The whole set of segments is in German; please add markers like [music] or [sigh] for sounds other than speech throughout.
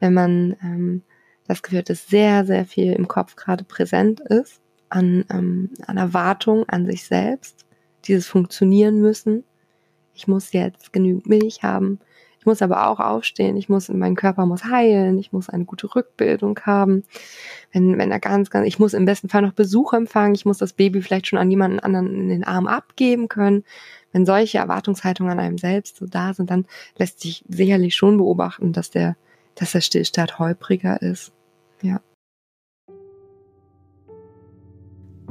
wenn man ähm, das Gefühl hat, dass sehr, sehr viel im Kopf gerade präsent ist, an, ähm, an Erwartung an sich selbst, dieses Funktionieren müssen. Ich muss jetzt genügend Milch haben. Ich muss aber auch aufstehen. Ich muss, mein Körper muss heilen. Ich muss eine gute Rückbildung haben. Wenn, wenn er ganz, ganz, ich muss im besten Fall noch Besuch empfangen. Ich muss das Baby vielleicht schon an jemanden anderen in den Arm abgeben können. Wenn solche Erwartungshaltungen an einem selbst so da sind, dann lässt sich sicherlich schon beobachten, dass der, dass der Stillstand holpriger ist. Ja.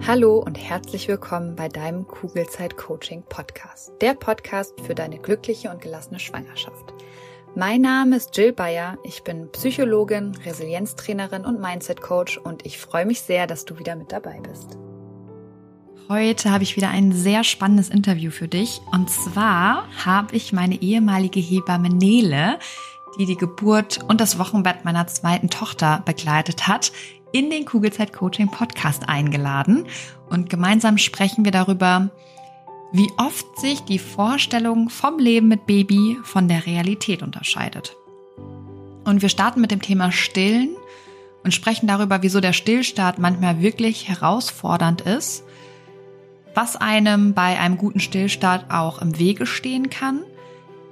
Hallo und herzlich willkommen bei deinem Kugelzeit Coaching Podcast. Der Podcast für deine glückliche und gelassene Schwangerschaft. Mein Name ist Jill Bayer. Ich bin Psychologin, Resilienztrainerin und Mindset Coach und ich freue mich sehr, dass du wieder mit dabei bist. Heute habe ich wieder ein sehr spannendes Interview für dich. Und zwar habe ich meine ehemalige Hebamme Nele die die Geburt und das Wochenbett meiner zweiten Tochter begleitet hat, in den Kugelzeit Coaching Podcast eingeladen und gemeinsam sprechen wir darüber, wie oft sich die Vorstellung vom Leben mit Baby von der Realität unterscheidet. Und wir starten mit dem Thema Stillen und sprechen darüber, wieso der Stillstart manchmal wirklich herausfordernd ist, was einem bei einem guten Stillstart auch im Wege stehen kann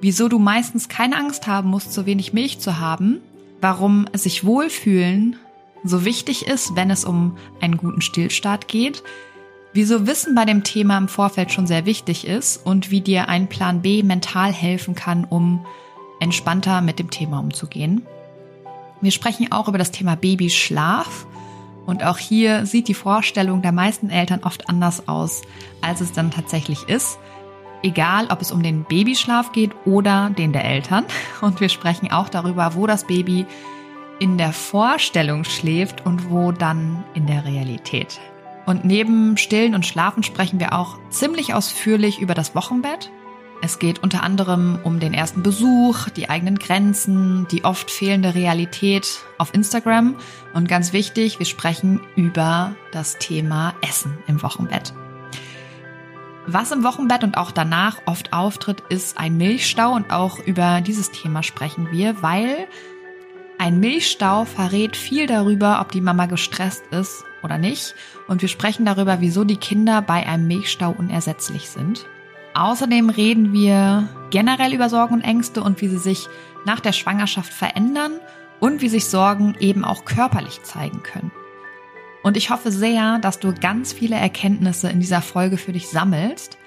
wieso du meistens keine Angst haben musst, so wenig Milch zu haben, warum sich wohlfühlen so wichtig ist, wenn es um einen guten Stillstart geht, wieso Wissen bei dem Thema im Vorfeld schon sehr wichtig ist und wie dir ein Plan B mental helfen kann, um entspannter mit dem Thema umzugehen. Wir sprechen auch über das Thema Babyschlaf. Und auch hier sieht die Vorstellung der meisten Eltern oft anders aus, als es dann tatsächlich ist egal ob es um den Babyschlaf geht oder den der Eltern. [laughs] Und wir sprechen auch darüber, wo das Baby in der Vorstellung schläft und wo dann in der Realität. Und neben Stillen und Schlafen sprechen wir auch ziemlich ausführlich über das Wochenbett. Es geht unter anderem um den ersten Besuch, die eigenen Grenzen, die oft fehlende Realität auf Instagram und ganz wichtig, wir sprechen über das Thema Essen im Wochenbett. Was im Wochenbett und auch danach oft auftritt, ist ein Milchstau und auch über dieses Thema sprechen wir, weil ein Milchstau verrät viel darüber, ob die Mama gestresst ist oder nicht. Und wir sprechen darüber, wieso die Kinder bei einem Milchstau unersetzlich sind. Außerdem reden wir generell über Sorgen und Ängste und wie sie sich nach der Schwangerschaft verändern und wie sich Sorgen eben auch körperlich zeigen können. Und ich hoffe sehr, dass du ganz viele Erkenntnisse in dieser Folge für dich sammelst.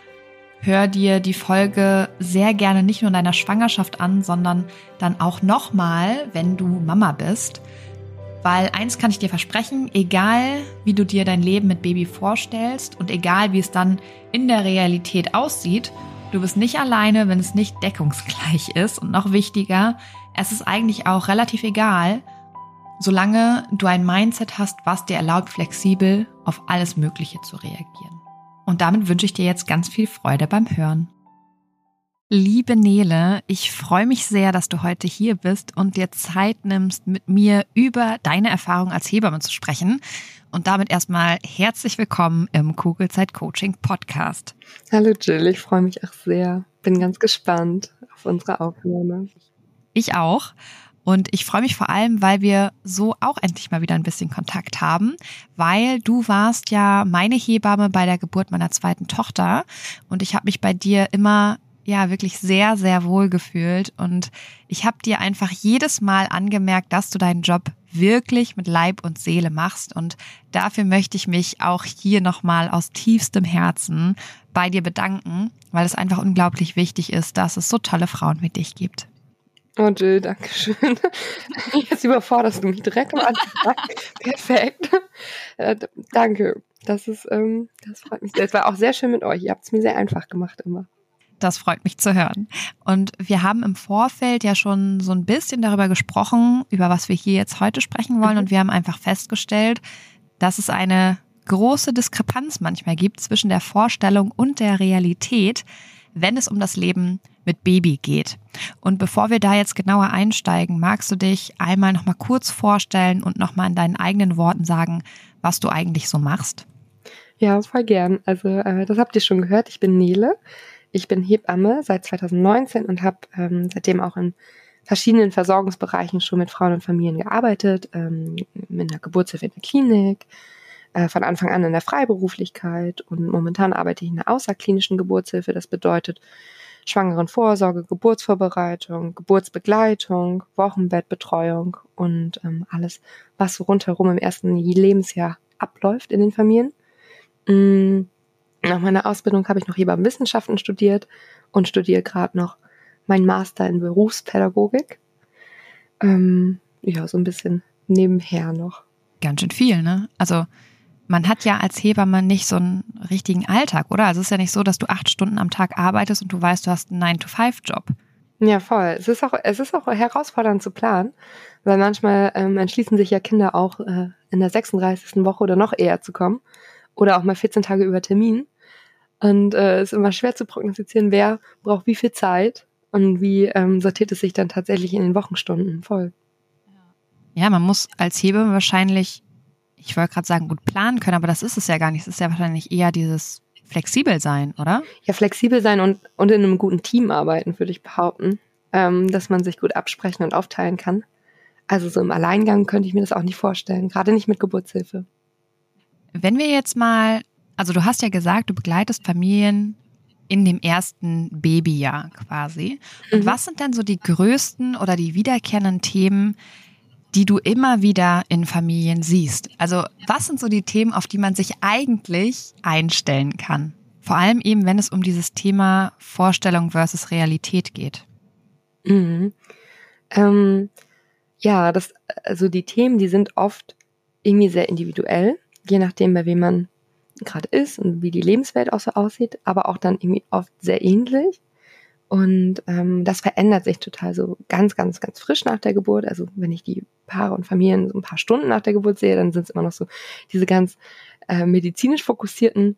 Hör dir die Folge sehr gerne nicht nur in deiner Schwangerschaft an, sondern dann auch nochmal, wenn du Mama bist. Weil eins kann ich dir versprechen, egal wie du dir dein Leben mit Baby vorstellst und egal wie es dann in der Realität aussieht, du bist nicht alleine, wenn es nicht deckungsgleich ist. Und noch wichtiger, es ist eigentlich auch relativ egal, solange du ein Mindset hast, was dir erlaubt, flexibel auf alles Mögliche zu reagieren. Und damit wünsche ich dir jetzt ganz viel Freude beim Hören. Liebe Nele, ich freue mich sehr, dass du heute hier bist und dir Zeit nimmst, mit mir über deine Erfahrung als Hebamme zu sprechen. Und damit erstmal herzlich willkommen im Kugelzeit Coaching Podcast. Hallo Jill, ich freue mich auch sehr. Bin ganz gespannt auf unsere Aufnahme. Ich auch. Und ich freue mich vor allem, weil wir so auch endlich mal wieder ein bisschen Kontakt haben, weil du warst ja meine Hebamme bei der Geburt meiner zweiten Tochter. Und ich habe mich bei dir immer ja wirklich sehr, sehr wohl gefühlt. Und ich habe dir einfach jedes Mal angemerkt, dass du deinen Job wirklich mit Leib und Seele machst. Und dafür möchte ich mich auch hier nochmal aus tiefstem Herzen bei dir bedanken, weil es einfach unglaublich wichtig ist, dass es so tolle Frauen wie dich gibt. Oh Jill, danke schön. [laughs] Jetzt überforderst du mich direkt am Anfang. Perfekt. Äh, danke. Das ist, ähm, das freut mich sehr. Es war auch sehr schön mit euch. Ihr habt es mir sehr einfach gemacht immer. Das freut mich zu hören. Und wir haben im Vorfeld ja schon so ein bisschen darüber gesprochen, über was wir hier jetzt heute sprechen wollen. Mhm. Und wir haben einfach festgestellt, dass es eine große Diskrepanz manchmal gibt zwischen der Vorstellung und der Realität, wenn es um das Leben mit Baby geht. Und bevor wir da jetzt genauer einsteigen, magst du dich einmal noch mal kurz vorstellen und noch mal in deinen eigenen Worten sagen, was du eigentlich so machst? Ja, voll gern. Also äh, das habt ihr schon gehört. Ich bin Nele. Ich bin Hebamme seit 2019 und habe ähm, seitdem auch in verschiedenen Versorgungsbereichen schon mit Frauen und Familien gearbeitet, ähm, mit einer Geburtshilfe in der Klinik, äh, von Anfang an in der Freiberuflichkeit und momentan arbeite ich in der außerklinischen Geburtshilfe. Das bedeutet Schwangerenvorsorge, Geburtsvorbereitung, Geburtsbegleitung, Wochenbettbetreuung und ähm, alles, was rundherum im ersten Lebensjahr abläuft in den Familien. Mm, nach meiner Ausbildung habe ich noch Hebammenwissenschaften studiert und studiere gerade noch meinen Master in Berufspädagogik. Ähm, ja, so ein bisschen nebenher noch. Ganz schön viel, ne? Also man hat ja als Hebamme nicht so einen richtigen Alltag, oder? Also es ist ja nicht so, dass du acht Stunden am Tag arbeitest und du weißt, du hast einen 9-to-5-Job. Ja, voll. Es ist auch, es ist auch herausfordernd zu planen, weil manchmal ähm, entschließen sich ja Kinder auch äh, in der 36. Woche oder noch eher zu kommen oder auch mal 14 Tage über Termin. Und äh, es ist immer schwer zu prognostizieren, wer braucht wie viel Zeit und wie ähm, sortiert es sich dann tatsächlich in den Wochenstunden voll. Ja, man muss als Hebamme wahrscheinlich ich wollte gerade sagen, gut planen können, aber das ist es ja gar nicht. Es ist ja wahrscheinlich eher dieses flexibel sein, oder? Ja, flexibel sein und, und in einem guten Team arbeiten, würde ich behaupten. Ähm, dass man sich gut absprechen und aufteilen kann. Also so im Alleingang könnte ich mir das auch nicht vorstellen, gerade nicht mit Geburtshilfe. Wenn wir jetzt mal, also du hast ja gesagt, du begleitest Familien in dem ersten Babyjahr quasi. Und mhm. was sind denn so die größten oder die wiederkehrenden Themen, die du immer wieder in Familien siehst? Also was sind so die Themen, auf die man sich eigentlich einstellen kann? Vor allem eben, wenn es um dieses Thema Vorstellung versus Realität geht. Mhm. Ähm, ja, das, also die Themen, die sind oft irgendwie sehr individuell, je nachdem, bei wem man gerade ist und wie die Lebenswelt auch so aussieht, aber auch dann irgendwie oft sehr ähnlich. Und ähm, das verändert sich total so ganz, ganz, ganz frisch nach der Geburt. Also wenn ich die Paare und Familien so ein paar Stunden nach der Geburt sehe, dann sind es immer noch so diese ganz äh, medizinisch fokussierten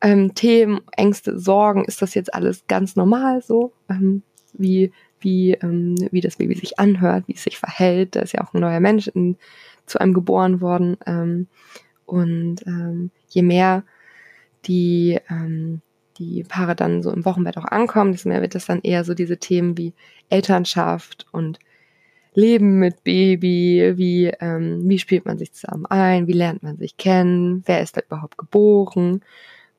ähm, Themen, Ängste, Sorgen. Ist das jetzt alles ganz normal so? Ähm, wie, wie, ähm, wie das Baby sich anhört, wie es sich verhält. Da ist ja auch ein neuer Mensch in, zu einem geboren worden. Ähm, und ähm, je mehr die ähm, die Paare dann so im Wochenbett auch ankommen, desto mehr wird das dann eher so diese Themen wie Elternschaft und Leben mit Baby, wie, ähm, wie spielt man sich zusammen ein, wie lernt man sich kennen, wer ist da überhaupt geboren.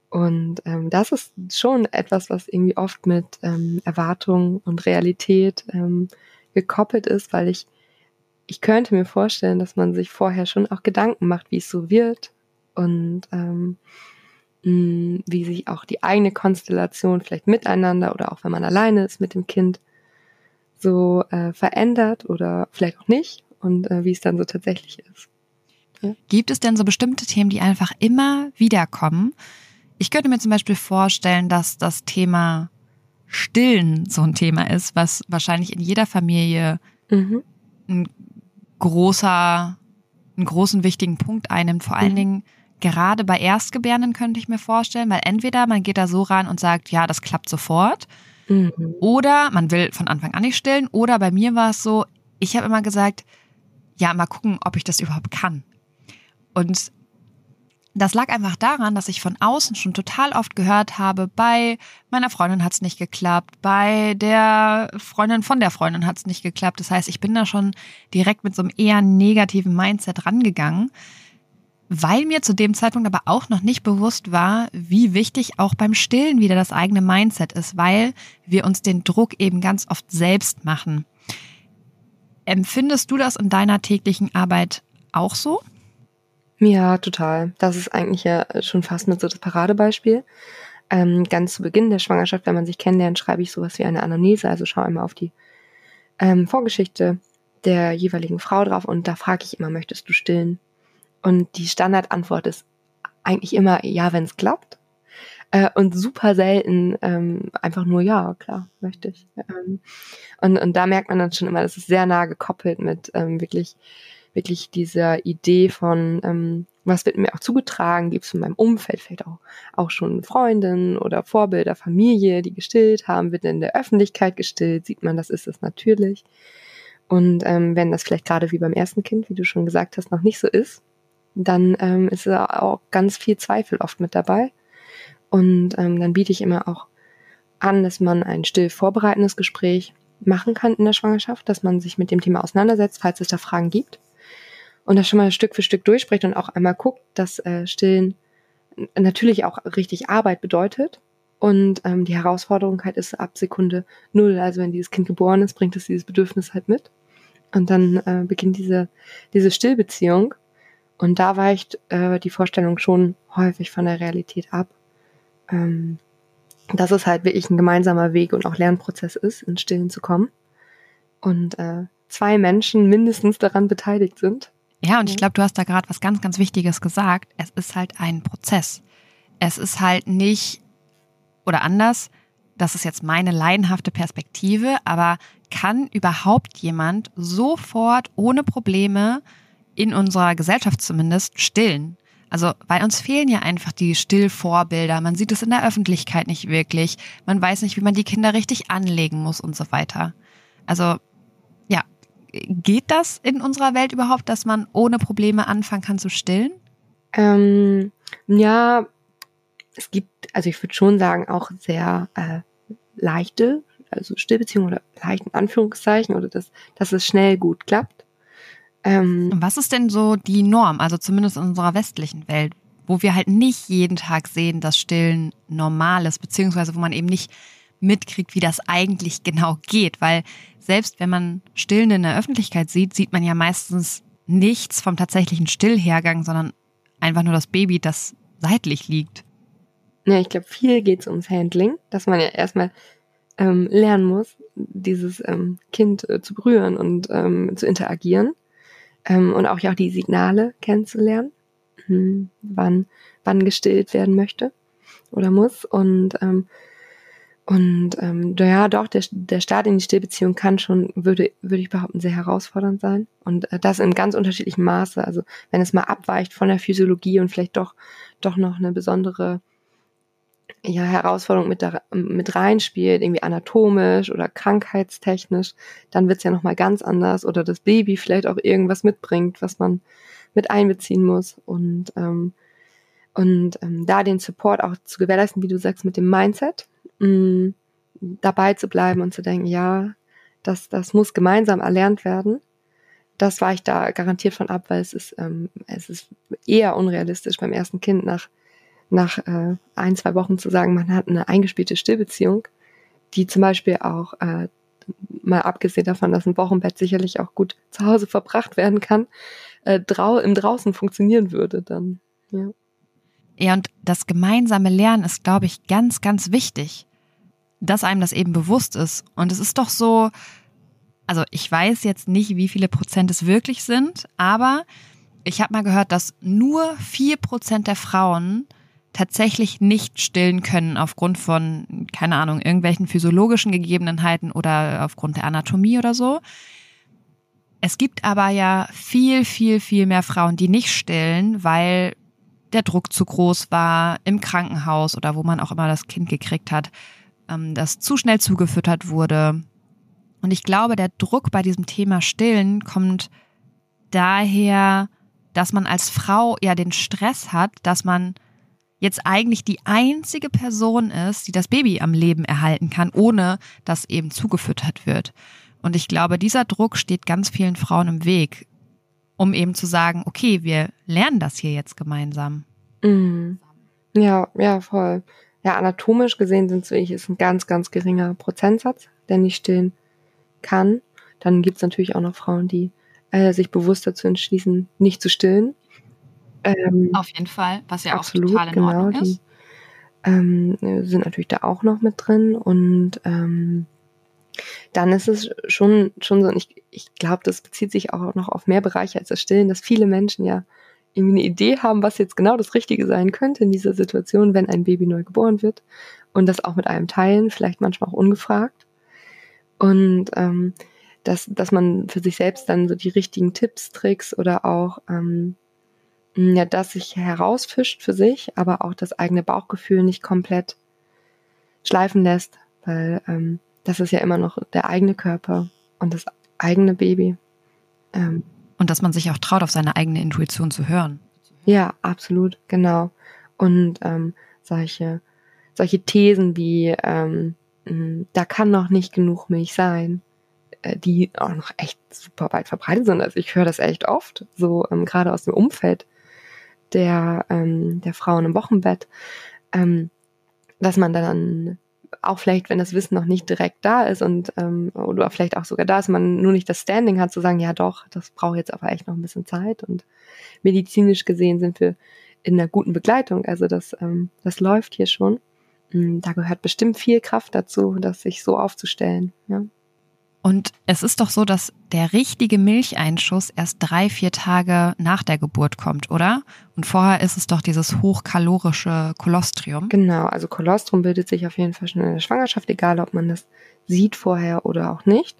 Und ähm, das ist schon etwas, was irgendwie oft mit ähm, Erwartung und Realität ähm, gekoppelt ist, weil ich, ich könnte mir vorstellen, dass man sich vorher schon auch Gedanken macht, wie es so wird und ähm, mh, wie sich auch die eigene Konstellation vielleicht miteinander oder auch wenn man alleine ist mit dem Kind so äh, verändert oder vielleicht auch nicht und äh, wie es dann so tatsächlich ist. Ja. Gibt es denn so bestimmte Themen, die einfach immer wiederkommen? Ich könnte mir zum Beispiel vorstellen, dass das Thema Stillen so ein Thema ist, was wahrscheinlich in jeder Familie mhm. ein großer, einen großen wichtigen Punkt einnimmt. Vor allen mhm. Dingen gerade bei Erstgebärenden könnte ich mir vorstellen, weil entweder man geht da so ran und sagt, ja, das klappt sofort, mhm. oder man will von Anfang an nicht stillen, oder bei mir war es so, ich habe immer gesagt, ja, mal gucken, ob ich das überhaupt kann. Und das lag einfach daran, dass ich von außen schon total oft gehört habe, bei meiner Freundin hat es nicht geklappt, bei der Freundin von der Freundin hat es nicht geklappt. Das heißt, ich bin da schon direkt mit so einem eher negativen Mindset rangegangen weil mir zu dem Zeitpunkt aber auch noch nicht bewusst war, wie wichtig auch beim Stillen wieder das eigene Mindset ist, weil wir uns den Druck eben ganz oft selbst machen. Empfindest du das in deiner täglichen Arbeit auch so? Ja, total. Das ist eigentlich ja schon fast mit so das Paradebeispiel. Ähm, ganz zu Beginn der Schwangerschaft, wenn man sich kennenlernt, schreibe ich sowas wie eine Anamnese, also schau einmal auf die ähm, Vorgeschichte der jeweiligen Frau drauf und da frage ich immer, möchtest du stillen? Und die Standardantwort ist eigentlich immer ja, wenn es klappt. Äh, und super selten ähm, einfach nur ja, klar, möchte ich. Ähm, und, und da merkt man dann schon immer, das ist sehr nah gekoppelt mit ähm, wirklich, wirklich dieser Idee von, ähm, was wird mir auch zugetragen, gibt es in meinem Umfeld vielleicht auch, auch schon Freundinnen oder Vorbilder, Familie, die gestillt haben, wird in der Öffentlichkeit gestillt, sieht man, das ist es natürlich. Und ähm, wenn das vielleicht gerade wie beim ersten Kind, wie du schon gesagt hast, noch nicht so ist, dann ähm, ist auch ganz viel Zweifel oft mit dabei. Und ähm, dann biete ich immer auch an, dass man ein still vorbereitendes Gespräch machen kann in der Schwangerschaft, dass man sich mit dem Thema auseinandersetzt, falls es da Fragen gibt. Und das schon mal Stück für Stück durchspricht und auch einmal guckt, dass äh, Stillen natürlich auch richtig Arbeit bedeutet. Und ähm, die Herausforderung halt ist ab Sekunde null. Also wenn dieses Kind geboren ist, bringt es dieses Bedürfnis halt mit. Und dann äh, beginnt diese, diese Stillbeziehung. Und da weicht äh, die Vorstellung schon häufig von der Realität ab. Ähm, dass es halt wirklich ein gemeinsamer Weg und auch Lernprozess ist, ins Stillen zu kommen. Und äh, zwei Menschen mindestens daran beteiligt sind. Ja, und ich glaube, du hast da gerade was ganz, ganz Wichtiges gesagt. Es ist halt ein Prozess. Es ist halt nicht, oder anders, das ist jetzt meine leidenhafte Perspektive, aber kann überhaupt jemand sofort ohne Probleme in unserer Gesellschaft zumindest stillen? Also, weil uns fehlen ja einfach die Stillvorbilder. Man sieht es in der Öffentlichkeit nicht wirklich. Man weiß nicht, wie man die Kinder richtig anlegen muss und so weiter. Also, ja, geht das in unserer Welt überhaupt, dass man ohne Probleme anfangen kann zu stillen? Ähm, ja, es gibt, also ich würde schon sagen, auch sehr äh, leichte, also Stillbeziehungen oder leichten Anführungszeichen oder dass, dass es schnell gut klappt. Ähm, Was ist denn so die Norm, also zumindest in unserer westlichen Welt, wo wir halt nicht jeden Tag sehen, dass Stillen normal ist, beziehungsweise wo man eben nicht mitkriegt, wie das eigentlich [laughs] genau geht, weil selbst wenn man Stillen in der Öffentlichkeit sieht, sieht man ja meistens nichts vom tatsächlichen Stillhergang, sondern einfach nur das Baby, das seitlich liegt. Ja, ich glaube, viel geht es ums Handling, dass man ja erstmal ähm, lernen muss, dieses ähm, Kind äh, zu berühren und ähm, zu interagieren ähm, und auch ja auch die Signale kennenzulernen, hm, wann wann gestillt werden möchte oder muss und ähm, und ähm, ja, doch, der, der Start in die Stillbeziehung kann schon, würde, würde ich behaupten, sehr herausfordernd sein. Und äh, das in ganz unterschiedlichem Maße. Also wenn es mal abweicht von der Physiologie und vielleicht doch, doch noch eine besondere ja, Herausforderung mit, da, mit reinspielt, irgendwie anatomisch oder krankheitstechnisch, dann wird's ja nochmal ganz anders oder das Baby vielleicht auch irgendwas mitbringt, was man mit einbeziehen muss und, ähm, und ähm, da den Support auch zu gewährleisten, wie du sagst, mit dem Mindset, mh, mm, dabei zu bleiben und zu denken, ja, das, das muss gemeinsam erlernt werden. Das war ich da garantiert von ab, weil es ist, ähm, es ist eher unrealistisch beim ersten Kind nach nach äh, ein, zwei Wochen zu sagen, man hat eine eingespielte Stillbeziehung, die zum Beispiel auch, äh, mal abgesehen davon, dass ein Wochenbett sicherlich auch gut zu Hause verbracht werden kann, äh, drau im Draußen funktionieren würde dann. Ja. Ja, und das gemeinsame Lernen ist, glaube ich, ganz, ganz wichtig, dass einem das eben bewusst ist. Und es ist doch so, also ich weiß jetzt nicht, wie viele Prozent es wirklich sind, aber ich habe mal gehört, dass nur vier Prozent der Frauen tatsächlich nicht stillen können aufgrund von, keine Ahnung, irgendwelchen physiologischen Gegebenheiten oder aufgrund der Anatomie oder so. Es gibt aber ja viel, viel, viel mehr Frauen, die nicht stillen, weil der Druck zu groß war im Krankenhaus oder wo man auch immer das Kind gekriegt hat, ähm, das zu schnell zugefüttert wurde. Und ich glaube, der Druck bei diesem Thema Stillen kommt daher, dass man als Frau ja den Stress hat, dass man jetzt eigentlich die einzige Person ist, die das Baby am Leben erhalten kann, ohne dass eben zugefüttert wird. Und ich glaube, dieser Druck steht ganz vielen Frauen im Weg, um eben zu sagen, okay, wir lernen das hier jetzt gemeinsam. Mhm. Ja, ja, voll. Ja, anatomisch gesehen sind es wirklich ist ein ganz, ganz geringer Prozentsatz, der nicht stillen kann. Dann gibt es natürlich auch noch Frauen, die äh, sich bewusst dazu entschließen, nicht zu stillen ähm, Auf jeden Fall, was ja absolut, auch total in genau, Ordnung ist. Die, ähm, sind natürlich da auch noch mit drin und ähm, dann ist es schon, schon so, und ich, ich glaube, das bezieht sich auch noch auf mehr Bereiche als das Stillen, dass viele Menschen ja irgendwie eine Idee haben, was jetzt genau das Richtige sein könnte in dieser Situation, wenn ein Baby neu geboren wird und das auch mit einem teilen, vielleicht manchmal auch ungefragt. Und ähm, dass, dass man für sich selbst dann so die richtigen Tipps, Tricks oder auch ähm, ja, das sich herausfischt für sich, aber auch das eigene Bauchgefühl nicht komplett schleifen lässt, weil ähm, das ist ja immer noch der eigene Körper und das eigene Baby. Ähm, und dass man sich auch traut, auf seine eigene Intuition zu hören. Ja, absolut, genau. Und ähm, solche, solche Thesen wie, ähm, da kann noch nicht genug Milch sein, äh, die auch noch echt super weit verbreitet sind. Also ich höre das echt oft, so ähm, gerade aus dem Umfeld der, ähm, der Frauen im Wochenbett, ähm, dass man dann auch vielleicht, wenn das Wissen noch nicht direkt da ist und ähm, oder vielleicht auch sogar da ist, man nur nicht das Standing hat zu sagen, ja doch, das braucht jetzt aber echt noch ein bisschen Zeit und medizinisch gesehen sind wir in einer guten Begleitung. Also das, ähm, das läuft hier schon. Mm, da gehört bestimmt viel Kraft dazu, das sich so aufzustellen. Ja. Und es ist doch so, dass der richtige Milcheinschuss erst drei, vier Tage nach der Geburt kommt, oder? Und vorher ist es doch dieses hochkalorische Kolostrium. Genau, also Kolostrum bildet sich auf jeden Fall schon in der Schwangerschaft, egal ob man das sieht vorher oder auch nicht.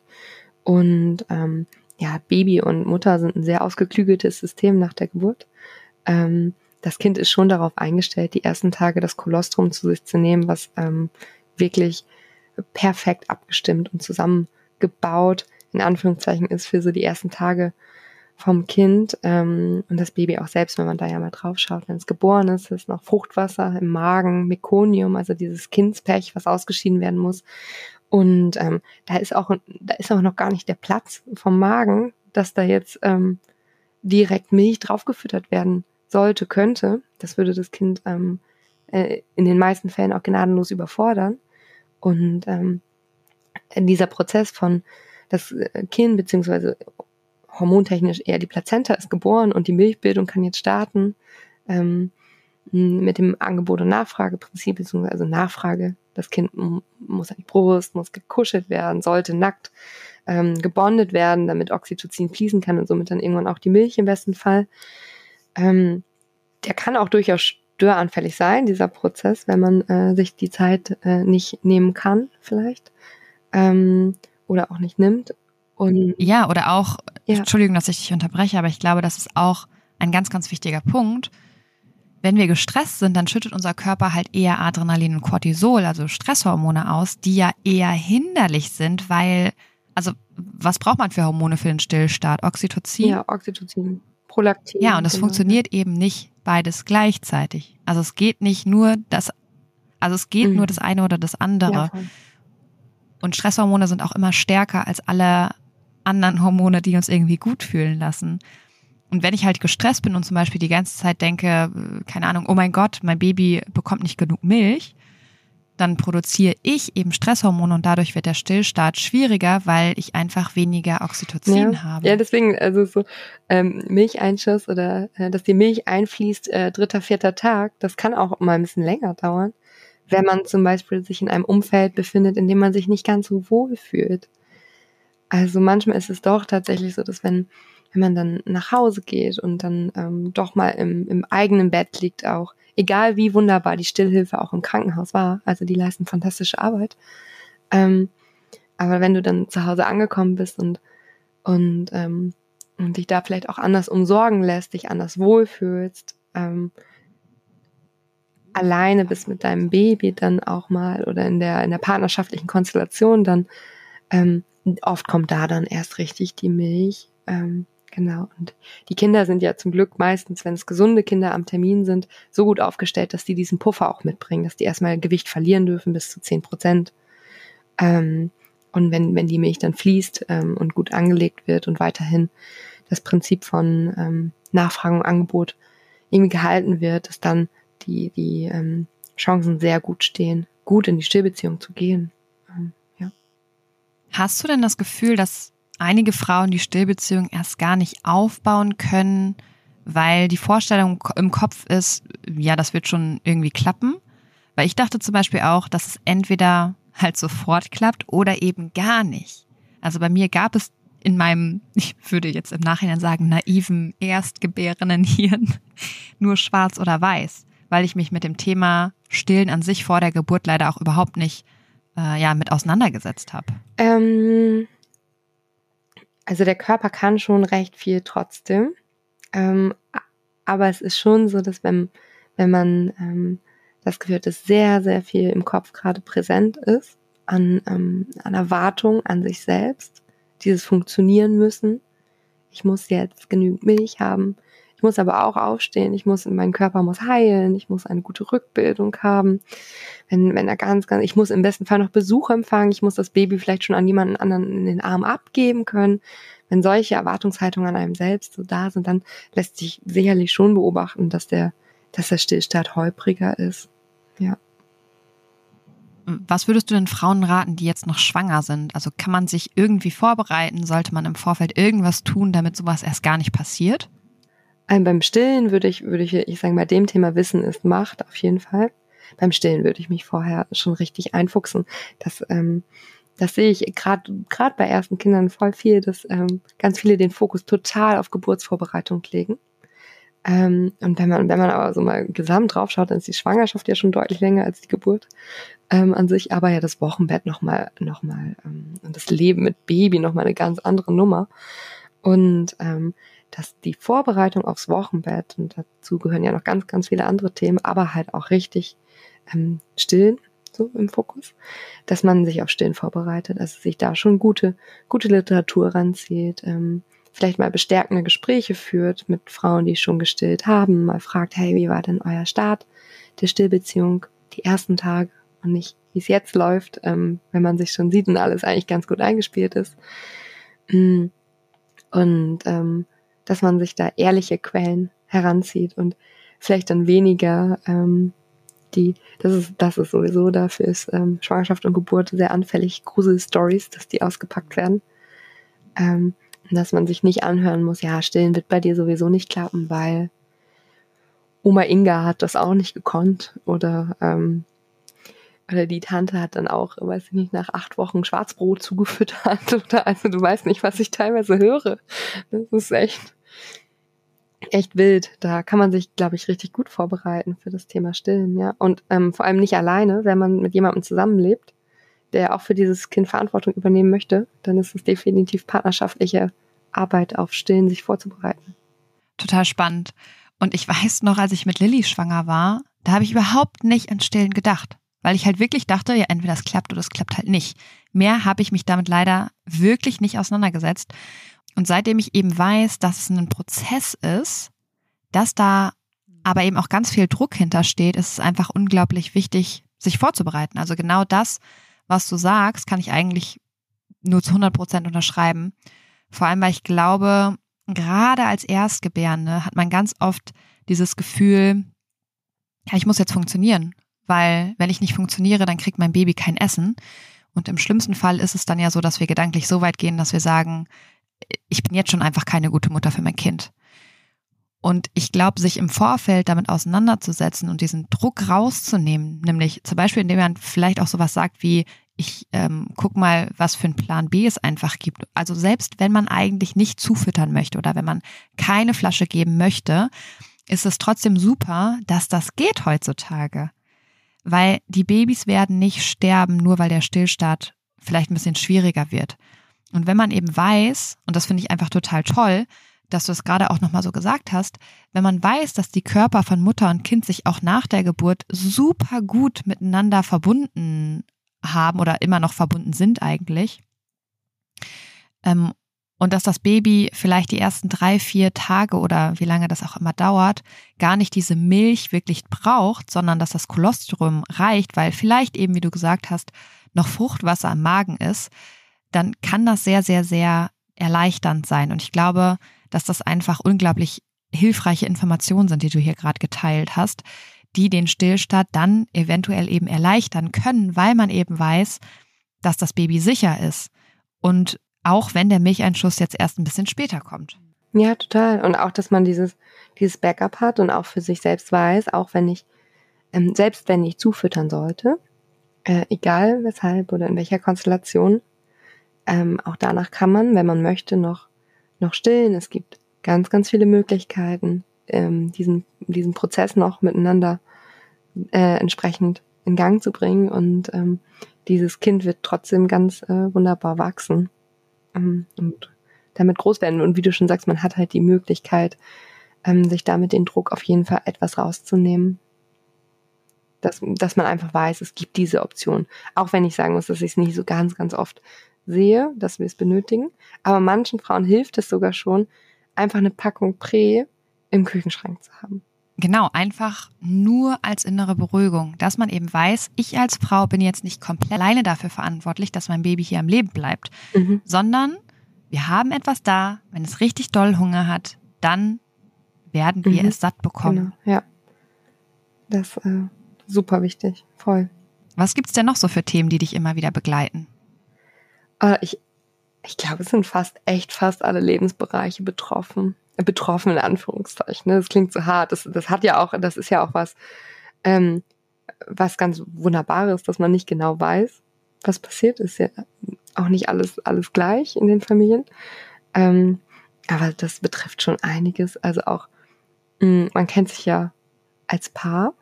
Und ähm, ja, Baby und Mutter sind ein sehr ausgeklügeltes System nach der Geburt. Ähm, das Kind ist schon darauf eingestellt, die ersten Tage das Kolostrum zu sich zu nehmen, was ähm, wirklich perfekt abgestimmt und zusammengebaut, in Anführungszeichen, ist für so die ersten Tage vom Kind ähm, und das Baby auch selbst, wenn man da ja mal drauf schaut, wenn es geboren ist, ist noch Fruchtwasser im Magen, Mekonium, also dieses Kindspech, was ausgeschieden werden muss. Und ähm, da ist auch da ist auch noch gar nicht der Platz vom Magen, dass da jetzt ähm, direkt Milch draufgefüttert werden sollte, könnte, das würde das Kind ähm, äh, in den meisten Fällen auch gnadenlos überfordern. Und ähm, dieser Prozess von das äh, Kind beziehungsweise hormontechnisch eher die Plazenta ist geboren und die Milchbildung kann jetzt starten ähm, mit dem Angebot- und Nachfrageprinzip, beziehungsweise Nachfrage. Das Kind muss an die Brust, muss gekuschelt werden, sollte nackt ähm, gebondet werden, damit Oxytocin fließen kann und somit dann irgendwann auch die Milch im besten Fall. Ähm, der kann auch durchaus störanfällig sein, dieser Prozess, wenn man äh, sich die Zeit äh, nicht nehmen kann, vielleicht. Ähm, oder auch nicht nimmt. Und ja, oder auch, ja. Entschuldigung, dass ich dich unterbreche, aber ich glaube, das ist auch ein ganz, ganz wichtiger Punkt. Wenn wir gestresst sind, dann schüttet unser Körper halt eher Adrenalin und Cortisol, also Stresshormone aus, die ja eher hinderlich sind, weil, also was braucht man für Hormone für den Stillstart? Oxytocin? Ja, Oxytocin. Prolaktin. Ja, und es genau. funktioniert eben nicht beides gleichzeitig. Also es geht nicht nur das, also es geht mhm. nur das eine oder das andere. Ja, und Stresshormone sind auch immer stärker als alle anderen Hormone, die uns irgendwie gut fühlen lassen. Und wenn ich halt gestresst bin und zum Beispiel die ganze Zeit denke, keine Ahnung, oh mein Gott, mein Baby bekommt nicht genug Milch, dann produziere ich eben Stresshormone und dadurch wird der Stillstart schwieriger, weil ich einfach weniger Oxytocin ja. habe. Ja, deswegen, also so ähm, Milcheinschuss oder äh, dass die Milch einfließt, äh, dritter, vierter Tag, das kann auch mal ein bisschen länger dauern, wenn man zum Beispiel sich in einem Umfeld befindet, in dem man sich nicht ganz so wohl fühlt. Also manchmal ist es doch tatsächlich so, dass wenn wenn man dann nach Hause geht und dann ähm, doch mal im, im eigenen Bett liegt auch, egal wie wunderbar die Stillhilfe auch im Krankenhaus war, also die leisten fantastische Arbeit. Ähm, aber wenn du dann zu Hause angekommen bist und, und, ähm, und dich da vielleicht auch anders umsorgen lässt, dich anders wohlfühlst, ähm, alleine bist mit deinem Baby dann auch mal oder in der, in der partnerschaftlichen Konstellation, dann ähm, oft kommt da dann erst richtig die Milch. Ähm, Genau. Und die Kinder sind ja zum Glück meistens, wenn es gesunde Kinder am Termin sind, so gut aufgestellt, dass die diesen Puffer auch mitbringen, dass die erstmal Gewicht verlieren dürfen bis zu zehn Prozent. Ähm, und wenn, wenn die Milch dann fließt ähm, und gut angelegt wird und weiterhin das Prinzip von ähm, Nachfrage und Angebot irgendwie gehalten wird, dass dann die, die ähm, Chancen sehr gut stehen, gut in die Stillbeziehung zu gehen. Ähm, ja. Hast du denn das Gefühl, dass einige Frauen die Stillbeziehung erst gar nicht aufbauen können, weil die Vorstellung im Kopf ist, ja, das wird schon irgendwie klappen. Weil ich dachte zum Beispiel auch, dass es entweder halt sofort klappt oder eben gar nicht. Also bei mir gab es in meinem, [laughs] ich würde jetzt im Nachhinein sagen, naiven erstgebärenden [laughs] Hirn nur schwarz oder weiß, weil ich mich mit dem Thema Stillen an sich vor der Geburt leider auch überhaupt nicht äh, ja, mit auseinandergesetzt habe. Ähm also der Körper kann schon recht viel trotzdem. Ähm, aber es ist schon so, dass wenn, wenn man ähm, das Gefühl hat, dass sehr, sehr viel im Kopf gerade präsent ist, an, ähm, an Erwartung an sich selbst, dieses funktionieren müssen. Ich muss jetzt genügend Milch haben. Ich muss aber auch aufstehen, ich muss, mein Körper muss heilen, ich muss eine gute Rückbildung haben. Wenn, wenn er ganz, ganz, ich muss im besten Fall noch Besuch empfangen, ich muss das Baby vielleicht schon an jemanden anderen in den Arm abgeben können. Wenn solche Erwartungshaltungen an einem selbst so da sind, dann lässt sich sicherlich schon beobachten, dass der, dass der Stillstand holpriger ist. Ja. Was würdest du den Frauen raten, die jetzt noch schwanger sind? Also kann man sich irgendwie vorbereiten? Sollte man im Vorfeld irgendwas tun, damit sowas erst gar nicht passiert? Beim Stillen würde ich, würde ich, ich sagen, bei dem Thema Wissen ist Macht auf jeden Fall. Beim Stillen würde ich mich vorher schon richtig einfuchsen. Das, ähm, das sehe ich gerade gerade bei ersten Kindern voll viel, dass ähm, ganz viele den Fokus total auf Geburtsvorbereitung legen. Ähm, und wenn man, wenn man aber so mal gesamt draufschaut, dann ist die Schwangerschaft ja schon deutlich länger als die Geburt ähm, an sich, aber ja das Wochenbett nochmal, noch mal, ähm, und das Leben mit Baby nochmal eine ganz andere Nummer. Und ähm, dass die Vorbereitung aufs Wochenbett, und dazu gehören ja noch ganz, ganz viele andere Themen, aber halt auch richtig ähm, stillen, so im Fokus, dass man sich auf Stillen vorbereitet, also sich da schon gute, gute Literatur ranzieht, ähm, vielleicht mal bestärkende Gespräche führt mit Frauen, die schon gestillt haben, mal fragt, hey, wie war denn euer Start der Stillbeziehung, die ersten Tage und nicht, wie es jetzt läuft, ähm, wenn man sich schon sieht und alles eigentlich ganz gut eingespielt ist. Mm. Und ähm, dass man sich da ehrliche Quellen heranzieht und vielleicht dann weniger ähm, die, das ist, das ist sowieso dafür ist ähm, Schwangerschaft und Geburt sehr anfällig, Grusel-Stories, dass die ausgepackt werden. Ähm, dass man sich nicht anhören muss, ja, stillen wird bei dir sowieso nicht klappen, weil Oma Inga hat das auch nicht gekonnt oder ähm, oder die Tante hat dann auch, weiß ich nicht, nach acht Wochen Schwarzbrot zugefüttert [laughs] oder also du weißt nicht, was ich teilweise höre. Das ist echt echt wild. Da kann man sich, glaube ich, richtig gut vorbereiten für das Thema Stillen, ja. Und ähm, vor allem nicht alleine, wenn man mit jemandem zusammenlebt, der auch für dieses Kind Verantwortung übernehmen möchte, dann ist es definitiv partnerschaftliche Arbeit auf Stillen sich vorzubereiten. Total spannend. Und ich weiß noch, als ich mit Lilly schwanger war, da habe ich überhaupt nicht an Stillen gedacht. Weil ich halt wirklich dachte, ja, entweder es klappt oder es klappt halt nicht. Mehr habe ich mich damit leider wirklich nicht auseinandergesetzt. Und seitdem ich eben weiß, dass es ein Prozess ist, dass da aber eben auch ganz viel Druck hintersteht, ist es einfach unglaublich wichtig, sich vorzubereiten. Also genau das, was du sagst, kann ich eigentlich nur zu 100 Prozent unterschreiben. Vor allem, weil ich glaube, gerade als Erstgebärende hat man ganz oft dieses Gefühl, ja, ich muss jetzt funktionieren, weil wenn ich nicht funktioniere, dann kriegt mein Baby kein Essen. Und im schlimmsten Fall ist es dann ja so, dass wir gedanklich so weit gehen, dass wir sagen, ich bin jetzt schon einfach keine gute Mutter für mein Kind. Und ich glaube, sich im Vorfeld damit auseinanderzusetzen und diesen Druck rauszunehmen, nämlich zum Beispiel, indem man vielleicht auch sowas sagt wie, ich ähm, guck mal, was für einen Plan B es einfach gibt. Also selbst wenn man eigentlich nicht zufüttern möchte oder wenn man keine Flasche geben möchte, ist es trotzdem super, dass das geht heutzutage. Weil die Babys werden nicht sterben, nur weil der Stillstart vielleicht ein bisschen schwieriger wird. Und wenn man eben weiß, und das finde ich einfach total toll, dass du es gerade auch nochmal so gesagt hast, wenn man weiß, dass die Körper von Mutter und Kind sich auch nach der Geburt super gut miteinander verbunden haben oder immer noch verbunden sind eigentlich, ähm, und dass das Baby vielleicht die ersten drei, vier Tage oder wie lange das auch immer dauert, gar nicht diese Milch wirklich braucht, sondern dass das Kolostrum reicht, weil vielleicht eben, wie du gesagt hast, noch Fruchtwasser im Magen ist, dann kann das sehr, sehr, sehr erleichternd sein. Und ich glaube, dass das einfach unglaublich hilfreiche Informationen sind, die du hier gerade geteilt hast, die den Stillstand dann eventuell eben erleichtern können, weil man eben weiß, dass das Baby sicher ist. Und auch wenn der Milcheinschuss jetzt erst ein bisschen später kommt. Ja, total. Und auch, dass man dieses, dieses Backup hat und auch für sich selbst weiß, auch wenn ich, ähm, selbst wenn ich zufüttern sollte, äh, egal weshalb oder in welcher Konstellation, ähm, auch danach kann man, wenn man möchte, noch, noch stillen. Es gibt ganz, ganz viele Möglichkeiten, ähm, diesen, diesen Prozess noch miteinander äh, entsprechend in Gang zu bringen. Und ähm, dieses Kind wird trotzdem ganz äh, wunderbar wachsen ähm, und damit groß werden. Und wie du schon sagst, man hat halt die Möglichkeit, ähm, sich damit den Druck auf jeden Fall etwas rauszunehmen. Dass, dass man einfach weiß, es gibt diese Option. Auch wenn ich sagen muss, dass ich es nicht so ganz, ganz oft sehe, dass wir es benötigen. Aber manchen Frauen hilft es sogar schon, einfach eine Packung Prä im Küchenschrank zu haben. Genau, einfach nur als innere Beruhigung, dass man eben weiß, ich als Frau bin jetzt nicht komplett alleine dafür verantwortlich, dass mein Baby hier am Leben bleibt, mhm. sondern wir haben etwas da, wenn es richtig doll Hunger hat, dann werden wir mhm. es satt bekommen. Genau, ja. Das ist äh, super wichtig, voll. Was gibt's denn noch so für Themen, die dich immer wieder begleiten? Äh, ich, ich glaube, es sind fast, echt fast alle Lebensbereiche betroffen. Äh, betroffen in Anführungszeichen. Ne? Das klingt so hart. Das, das hat ja auch, das ist ja auch was, ähm, was ganz Wunderbares, dass man nicht genau weiß, was passiert. Ist ja auch nicht alles, alles gleich in den Familien. Ähm, aber das betrifft schon einiges. Also auch, mh, mm, man kennt sich ja als Paar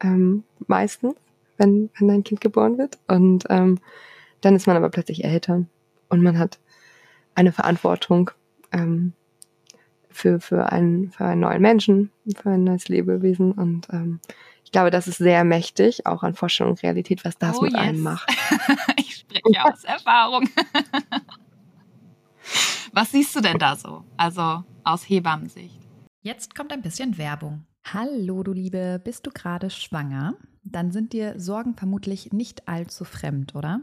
ähm, meistens, wenn, wenn ein Kind geboren wird. Und ähm, dann ist man aber plötzlich Eltern und man hat eine Verantwortung ähm, für, für, einen, für einen neuen Menschen, für ein neues Lebewesen. Und ähm, ich glaube, das ist sehr mächtig, auch an Forschung und Realität, was das oh, mit yes. einem macht. [laughs] ich spreche aus Erfahrung. [laughs] was siehst du denn da so? Also aus Hebammensicht. Jetzt kommt ein bisschen Werbung. Hallo, du Liebe, bist du gerade schwanger? Dann sind dir Sorgen vermutlich nicht allzu fremd, oder?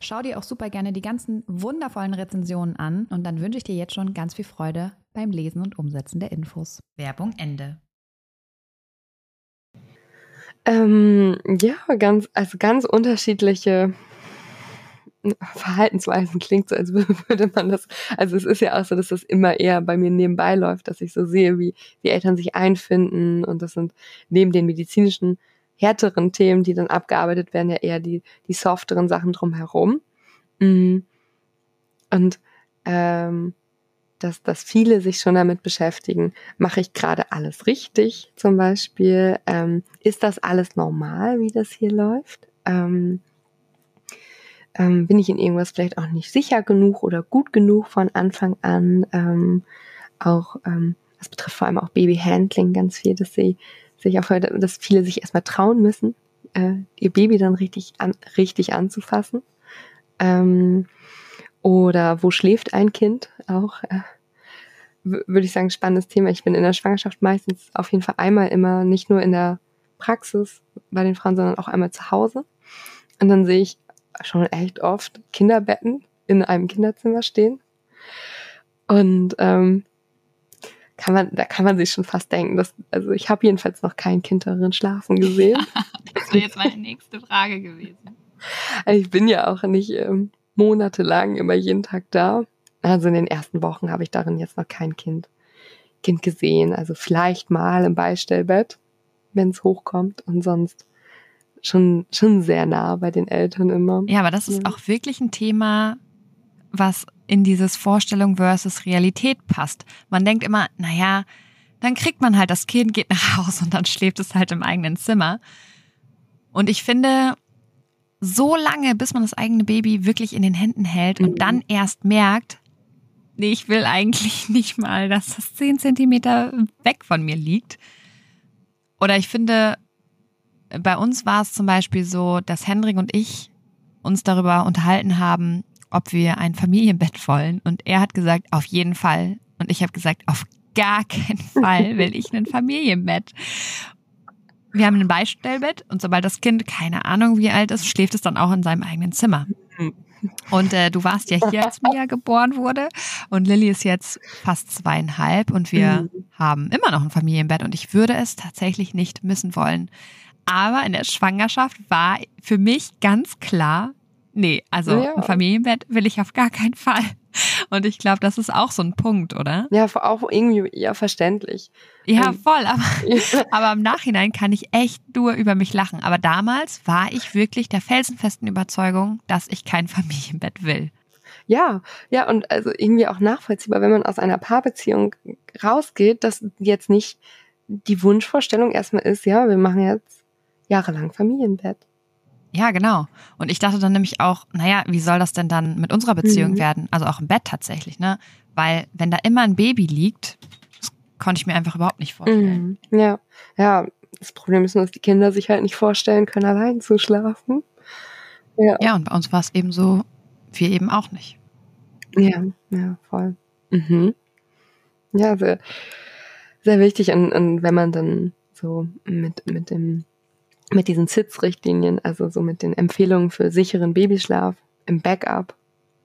Schau dir auch super gerne die ganzen wundervollen Rezensionen an und dann wünsche ich dir jetzt schon ganz viel Freude beim Lesen und Umsetzen der Infos. Werbung Ende. Ähm, ja, ganz, also ganz unterschiedliche Verhaltensweisen klingt so, als [laughs] würde man das, also es ist ja auch so, dass das immer eher bei mir nebenbei läuft, dass ich so sehe, wie die Eltern sich einfinden und das sind neben den medizinischen härteren Themen, die dann abgearbeitet werden, ja eher die, die softeren Sachen drumherum. Mhm. Und ähm, dass, dass viele sich schon damit beschäftigen, mache ich gerade alles richtig zum Beispiel? Ähm, ist das alles normal, wie das hier läuft? Ähm, ähm, bin ich in irgendwas vielleicht auch nicht sicher genug oder gut genug von Anfang an? Ähm, auch ähm, das betrifft vor allem auch Babyhandling ganz viel, dass sie sich auch, dass viele sich erstmal trauen müssen, äh, ihr Baby dann richtig, an, richtig anzufassen. Ähm, oder wo schläft ein Kind? Auch äh, würde ich sagen, spannendes Thema. Ich bin in der Schwangerschaft meistens auf jeden Fall einmal immer nicht nur in der Praxis bei den Frauen, sondern auch einmal zu Hause. Und dann sehe ich schon echt oft Kinderbetten in einem Kinderzimmer stehen. Und ähm, kann man, da kann man sich schon fast denken, dass, also ich habe jedenfalls noch kein Kind darin schlafen gesehen. [laughs] das wäre jetzt meine nächste Frage gewesen. Also ich bin ja auch nicht ähm, monatelang immer jeden Tag da. Also in den ersten Wochen habe ich darin jetzt noch kein Kind, Kind gesehen. Also vielleicht mal im Beistellbett, wenn es hochkommt und sonst schon, schon sehr nah bei den Eltern immer. Ja, aber das ist auch wirklich ein Thema, was in dieses Vorstellung versus Realität passt. Man denkt immer, naja, dann kriegt man halt das Kind, geht nach Hause und dann schläft es halt im eigenen Zimmer. Und ich finde, so lange, bis man das eigene Baby wirklich in den Händen hält und dann erst merkt, nee, ich will eigentlich [laughs] nicht mal, dass das zehn Zentimeter weg von mir liegt. Oder ich finde, bei uns war es zum Beispiel so, dass Hendrik und ich uns darüber unterhalten haben, ob wir ein Familienbett wollen. Und er hat gesagt, auf jeden Fall. Und ich habe gesagt, auf gar keinen [laughs] Fall will ich ein Familienbett. Wir haben ein Beistellbett und sobald das Kind keine Ahnung wie alt ist, schläft es dann auch in seinem eigenen Zimmer. Und äh, du warst ja hier, als Mia geboren wurde. Und Lilly ist jetzt fast zweieinhalb und wir mhm. haben immer noch ein Familienbett und ich würde es tatsächlich nicht missen wollen. Aber in der Schwangerschaft war für mich ganz klar, nee, also ja. ein Familienbett will ich auf gar keinen Fall. Und ich glaube, das ist auch so ein Punkt, oder? Ja, auch irgendwie ja verständlich. Ja, ähm, voll. Aber, [laughs] aber im Nachhinein kann ich echt nur über mich lachen. Aber damals war ich wirklich der felsenfesten Überzeugung, dass ich kein [laughs] Familienbett will. Ja, ja, und also irgendwie auch nachvollziehbar, wenn man aus einer Paarbeziehung rausgeht, dass jetzt nicht die Wunschvorstellung erstmal ist, ja, wir machen jetzt jahrelang Familienbett. Ja, genau. Und ich dachte dann nämlich auch, naja, wie soll das denn dann mit unserer Beziehung mhm. werden? Also auch im Bett tatsächlich, ne? Weil wenn da immer ein Baby liegt, das konnte ich mir einfach überhaupt nicht vorstellen. Mhm. Ja, ja. Das Problem ist nur, dass die Kinder sich halt nicht vorstellen können, allein zu schlafen. Ja, ja und bei uns war es eben so, wir eben auch nicht. Ja, ja, voll. Mhm. Ja, sehr, sehr wichtig. Und, und wenn man dann so mit, mit dem mit diesen SITS-Richtlinien, also so mit den Empfehlungen für sicheren Babyschlaf im Backup,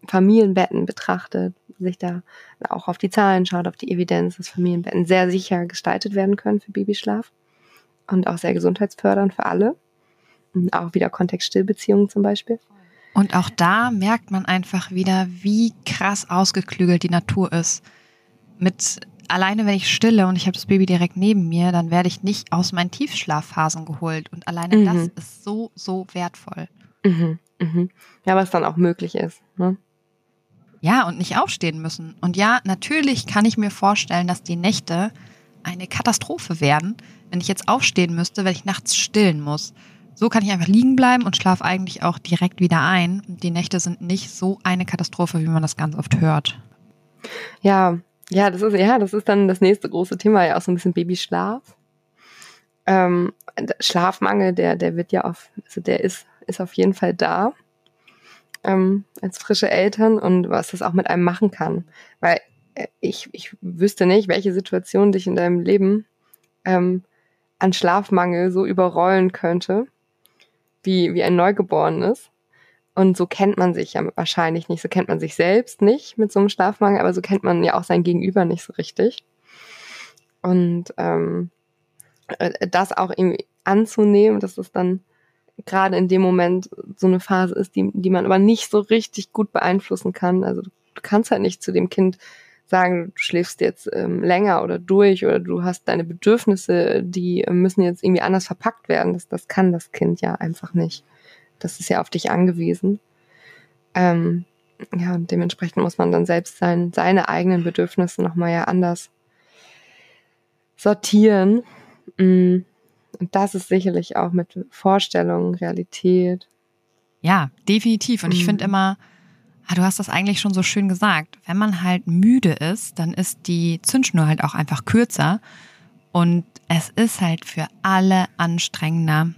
Familienbetten betrachtet, sich da auch auf die Zahlen schaut, auf die Evidenz, dass Familienbetten sehr sicher gestaltet werden können für Babyschlaf und auch sehr gesundheitsfördernd für alle. Und auch wieder Kontext-Stillbeziehungen zum Beispiel. Und auch da merkt man einfach wieder, wie krass ausgeklügelt die Natur ist. Mit alleine wenn ich stille und ich habe das Baby direkt neben mir, dann werde ich nicht aus meinen Tiefschlafphasen geholt. Und alleine mhm. das ist so, so wertvoll. Mhm. Mhm. Ja, was dann auch möglich ist. Ne? Ja, und nicht aufstehen müssen. Und ja, natürlich kann ich mir vorstellen, dass die Nächte eine Katastrophe werden, wenn ich jetzt aufstehen müsste, weil ich nachts stillen muss. So kann ich einfach liegen bleiben und schlafe eigentlich auch direkt wieder ein. Die Nächte sind nicht so eine Katastrophe, wie man das ganz oft hört. Ja, ja, das ist, ja, das ist dann das nächste große Thema, ja auch so ein bisschen Babyschlaf. Ähm, Schlafmangel, der, der wird ja auf, also der ist, ist auf jeden Fall da. Ähm, als frische Eltern und was das auch mit einem machen kann. Weil äh, ich, ich wüsste nicht, welche Situation dich in deinem Leben ähm, an Schlafmangel so überrollen könnte, wie, wie ein Neugeborenes. Und so kennt man sich ja wahrscheinlich nicht. So kennt man sich selbst nicht mit so einem Schlafmangel, aber so kennt man ja auch sein Gegenüber nicht so richtig. Und ähm, äh, das auch irgendwie anzunehmen, dass es dann gerade in dem Moment so eine Phase ist, die, die man aber nicht so richtig gut beeinflussen kann. Also du, kannst halt nicht zu dem Kind sagen, du schläfst jetzt ähm, länger oder durch oder du hast deine Bedürfnisse, die müssen jetzt irgendwie anders verpackt werden. Das, das kann das Kind ja einfach nicht. Das ist ja auf dich angewiesen. Ähm, ja, und dementsprechend muss man dann selbst sein, seine eigenen Bedürfnisse nochmal ja anders sortieren. Mm, und das ist sicherlich auch mit Vorstellungen, Realität. Ja, definitiv. Und ich finde mm. immer, ah, du hast das eigentlich schon so schön gesagt, wenn man halt müde ist, dann ist die Zündschnur halt auch einfach kürzer. Und es ist halt für alle anstrengender,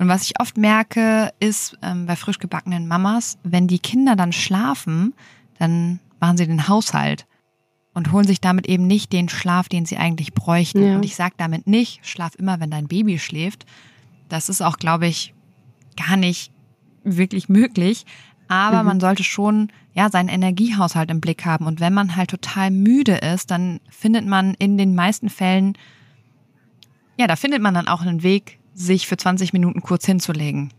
und was ich oft merke, ist ähm, bei frisch gebackenen Mamas, wenn die Kinder dann schlafen, dann machen sie den Haushalt und holen sich damit eben nicht den Schlaf, den sie eigentlich bräuchten. Ja. Und ich sage damit nicht, schlaf immer, wenn dein Baby schläft. Das ist auch, glaube ich, gar nicht wirklich möglich. Aber mhm. man sollte schon ja seinen Energiehaushalt im Blick haben. Und wenn man halt total müde ist, dann findet man in den meisten Fällen, ja, da findet man dann auch einen Weg, sich für 20 Minuten kurz hinzulegen.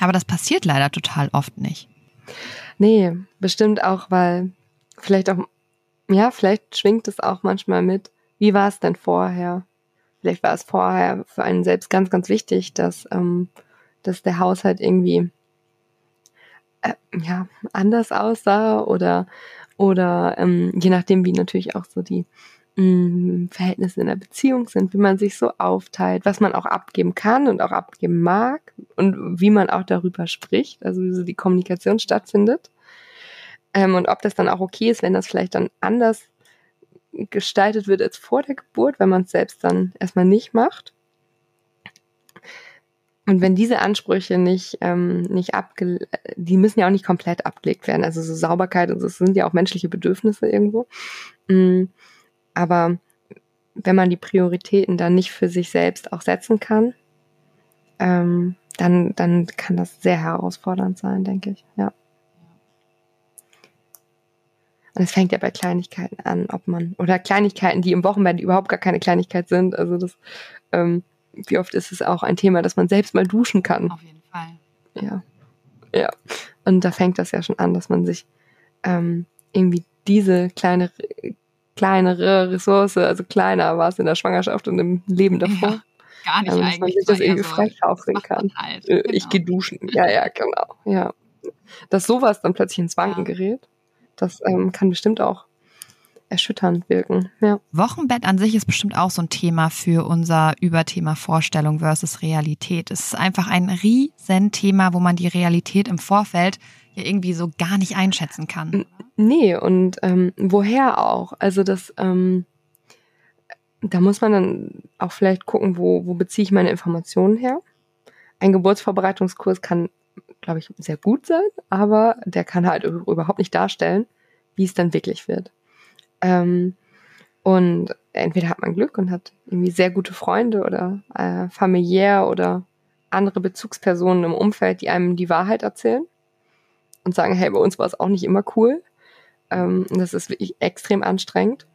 Aber das passiert leider total oft nicht. Nee, bestimmt auch, weil vielleicht auch, ja, vielleicht schwingt es auch manchmal mit. Wie war es denn vorher? Vielleicht war es vorher für einen selbst ganz, ganz wichtig, dass, ähm, dass der Haushalt irgendwie äh, ja, anders aussah oder, oder ähm, je nachdem, wie natürlich auch so die mh, mm, Verhältnisse in der Beziehung sind, wie man sich so aufteilt, was man auch abgeben kann und auch abgeben mag und wie man auch darüber spricht, also wie so die Kommunikation stattfindet. Ähm, und ob das dann auch okay ist, wenn das vielleicht dann anders gestaltet wird als vor der Geburt, wenn man es selbst dann erstmal nicht macht. Und wenn diese Ansprüche nicht, ähm, nicht abge, die müssen ja auch nicht komplett abgelegt werden. Also so Sauberkeit und so, das sind ja auch menschliche Bedürfnisse irgendwo. Aber wenn man die Prioritäten dann nicht für sich selbst auch setzen kann, ähm, dann, dann kann das sehr herausfordernd sein, denke ich. Ja. Und es fängt ja bei Kleinigkeiten an, ob man, oder Kleinigkeiten, die im Wochenbett überhaupt gar keine Kleinigkeit sind. Also das, ähm, wie oft ist es auch ein Thema, dass man selbst mal duschen kann. Auf jeden Fall. Ja. Ja. Und da fängt das ja schon an, dass man sich ähm, irgendwie diese kleine, kleinere Ressource, also kleiner war es in der Schwangerschaft und im Leben davor. Ja, gar nicht ähm, eigentlich. Dass man sich das irgendwie so, freischaufeln kann. Halt. Genau. Ich gehe duschen. Ja, ja, genau. Ja. Dass sowas dann plötzlich ins Wanken ja. gerät. Das ähm, kann bestimmt auch erschütternd wirken. Ja. Wochenbett an sich ist bestimmt auch so ein Thema für unser Überthema Vorstellung versus Realität. Es ist einfach ein Riesenthema, wo man die Realität im Vorfeld ja irgendwie so gar nicht einschätzen kann. Nee, und ähm, woher auch? Also das, ähm, da muss man dann auch vielleicht gucken, wo, wo beziehe ich meine Informationen her. Ein Geburtsvorbereitungskurs kann glaube ich, sehr gut sein, aber der kann halt überhaupt nicht darstellen, wie es dann wirklich wird. Ähm, und entweder hat man Glück und hat irgendwie sehr gute Freunde oder äh, familiär oder andere Bezugspersonen im Umfeld, die einem die Wahrheit erzählen und sagen, hey, bei uns war es auch nicht immer cool. Ähm, das ist wirklich extrem anstrengend.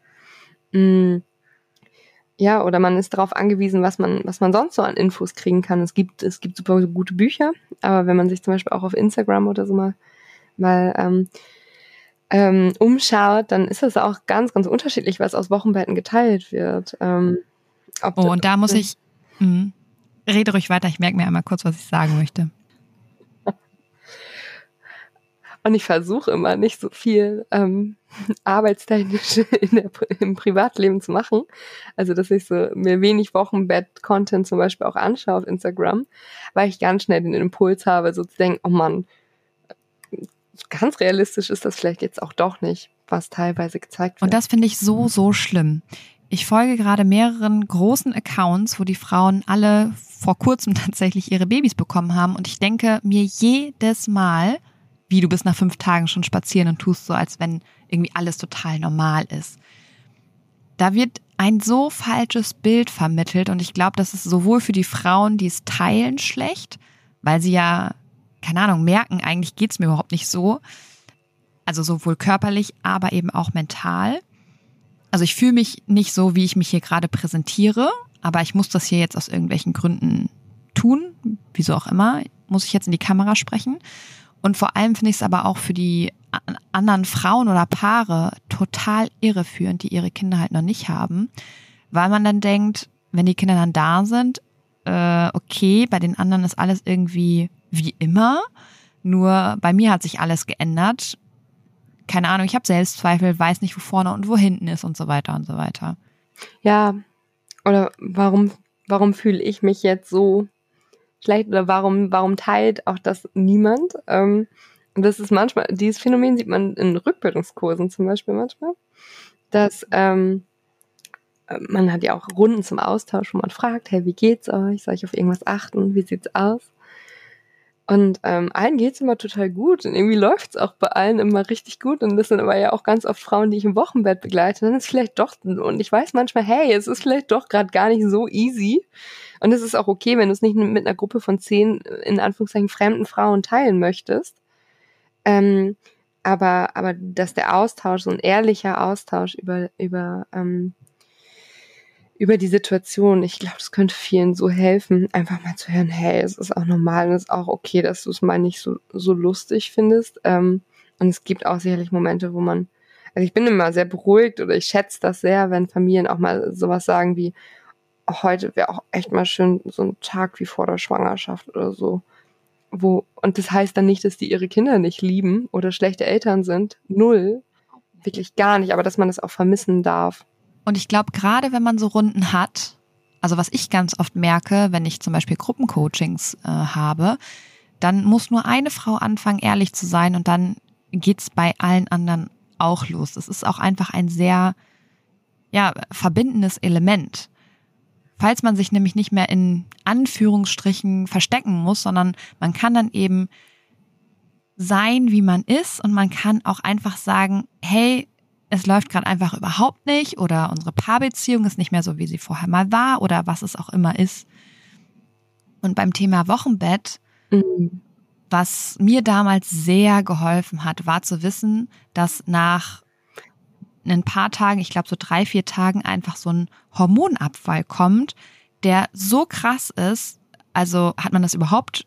Mm, ja, oder man ist darauf angewiesen, was man, was man sonst so an Infos kriegen kann. Es gibt, es gibt super gute Bücher, aber wenn man sich zum Beispiel auch auf Instagram oder so mal, mal ähm, ähm, umschaut, dann ist es auch ganz, ganz unterschiedlich, was aus Wochenbetten geteilt wird. Ähm, oh, und da muss ich, mh, rede ruhig weiter, ich merke mir einmal kurz, was ich sagen möchte. Und ich versuche immer nicht so viel ähm, [laughs] arbeitstechnisch [laughs] der, im Privatleben zu machen. Also, dass ich so mir wenig Wochenbett-Content zum Beispiel auch anschaue auf Instagram, weil ich ganz schnell den Impuls habe, so zu denken, oh Mann, ganz realistisch ist das vielleicht jetzt auch doch nicht, was teilweise gezeigt wird. Und das finde ich so, so schlimm. Ich folge gerade mehreren großen Accounts, wo die Frauen alle vor kurzem [laughs] tatsächlich ihre Babys bekommen haben. Und ich denke mir jedes Mal, wie du bist nach fünf Tagen schon spazieren und tust so, als wenn irgendwie alles total normal ist. Da wird ein so falsches Bild vermittelt und ich glaube, das ist sowohl für die Frauen, die es teilen, schlecht, weil sie ja, keine Ahnung, merken, eigentlich geht's mir überhaupt nicht so. Also sowohl körperlich, aber eben auch mental. Also ich fühle mich nicht so, wie ich mich hier gerade präsentiere, aber ich muss das hier jetzt aus irgendwelchen Gründen tun, wieso auch immer, muss ich jetzt in die Kamera sprechen. Und vor allem finde ich es aber auch für die anderen Frauen oder Paare total irreführend, die ihre Kinder halt noch nicht haben, weil man dann denkt, wenn die Kinder dann da sind, äh, okay, bei den anderen ist alles irgendwie wie immer, nur bei mir hat sich alles geändert. Keine Ahnung, ich habe Selbstzweifel, weiß nicht, wo vorne und wo hinten ist und so weiter und so weiter. Ja, oder warum, warum fühle ich mich jetzt so schlecht oder warum, warum teilt auch das niemand? Ähm, das ist manchmal, dieses Phänomen sieht man in Rückbildungskursen zum Beispiel manchmal, dass ähm, man hat ja auch Runden zum Austausch, wo man fragt, hey, wie geht's euch? Soll ich auf irgendwas achten? Wie sieht's aus? Und ähm, allen geht's immer total gut und irgendwie läuft's auch bei allen immer richtig gut. Und das sind aber ja auch ganz oft Frauen, die ich im Wochenbett begleite. Dann ist vielleicht doch, und ich weiß manchmal, hey, es ist vielleicht doch gerade gar nicht so easy. Und es ist auch okay, wenn du es nicht mit einer Gruppe von zehn, in Anführungszeichen, fremden Frauen teilen möchtest. Ähm, aber, aber dass der Austausch, so ein ehrlicher Austausch über, über ähm, über die Situation. Ich glaube, das könnte vielen so helfen, einfach mal zu hören, hey, es ist auch normal und es ist auch okay, dass du es mal nicht so, so lustig findest. Ähm, und es gibt auch sicherlich Momente, wo man, also ich bin immer sehr beruhigt oder ich schätze das sehr, wenn Familien auch mal sowas sagen wie, heute wäre auch echt mal schön so ein Tag wie vor der Schwangerschaft oder so. wo, und das heißt dann nicht, dass die ihre Kinder nicht lieben oder schlechte Eltern sind. Null. Wirklich gar nicht, aber dass man das auch vermissen darf. Und ich glaube, gerade wenn man so Runden hat, also was ich ganz oft merke, wenn ich zum Beispiel Gruppencoachings äh, habe, dann muss nur eine Frau anfangen, ehrlich zu sein und dann geht's bei allen anderen auch los. Es ist auch einfach ein sehr, ja, verbindendes Element. Falls man sich nämlich nicht mehr in Anführungsstrichen verstecken muss, sondern man kann dann eben sein, wie man ist und man kann auch einfach sagen, hey, es läuft gerade einfach überhaupt nicht oder unsere Paarbeziehung ist nicht mehr so, wie sie vorher mal war oder was es auch immer ist. Und beim Thema Wochenbett, mhm. was mir damals sehr geholfen hat, war zu wissen, dass nach ein paar Tagen, ich glaube so drei, vier Tagen einfach so ein Hormonabfall kommt, der so krass ist. Also hat man das überhaupt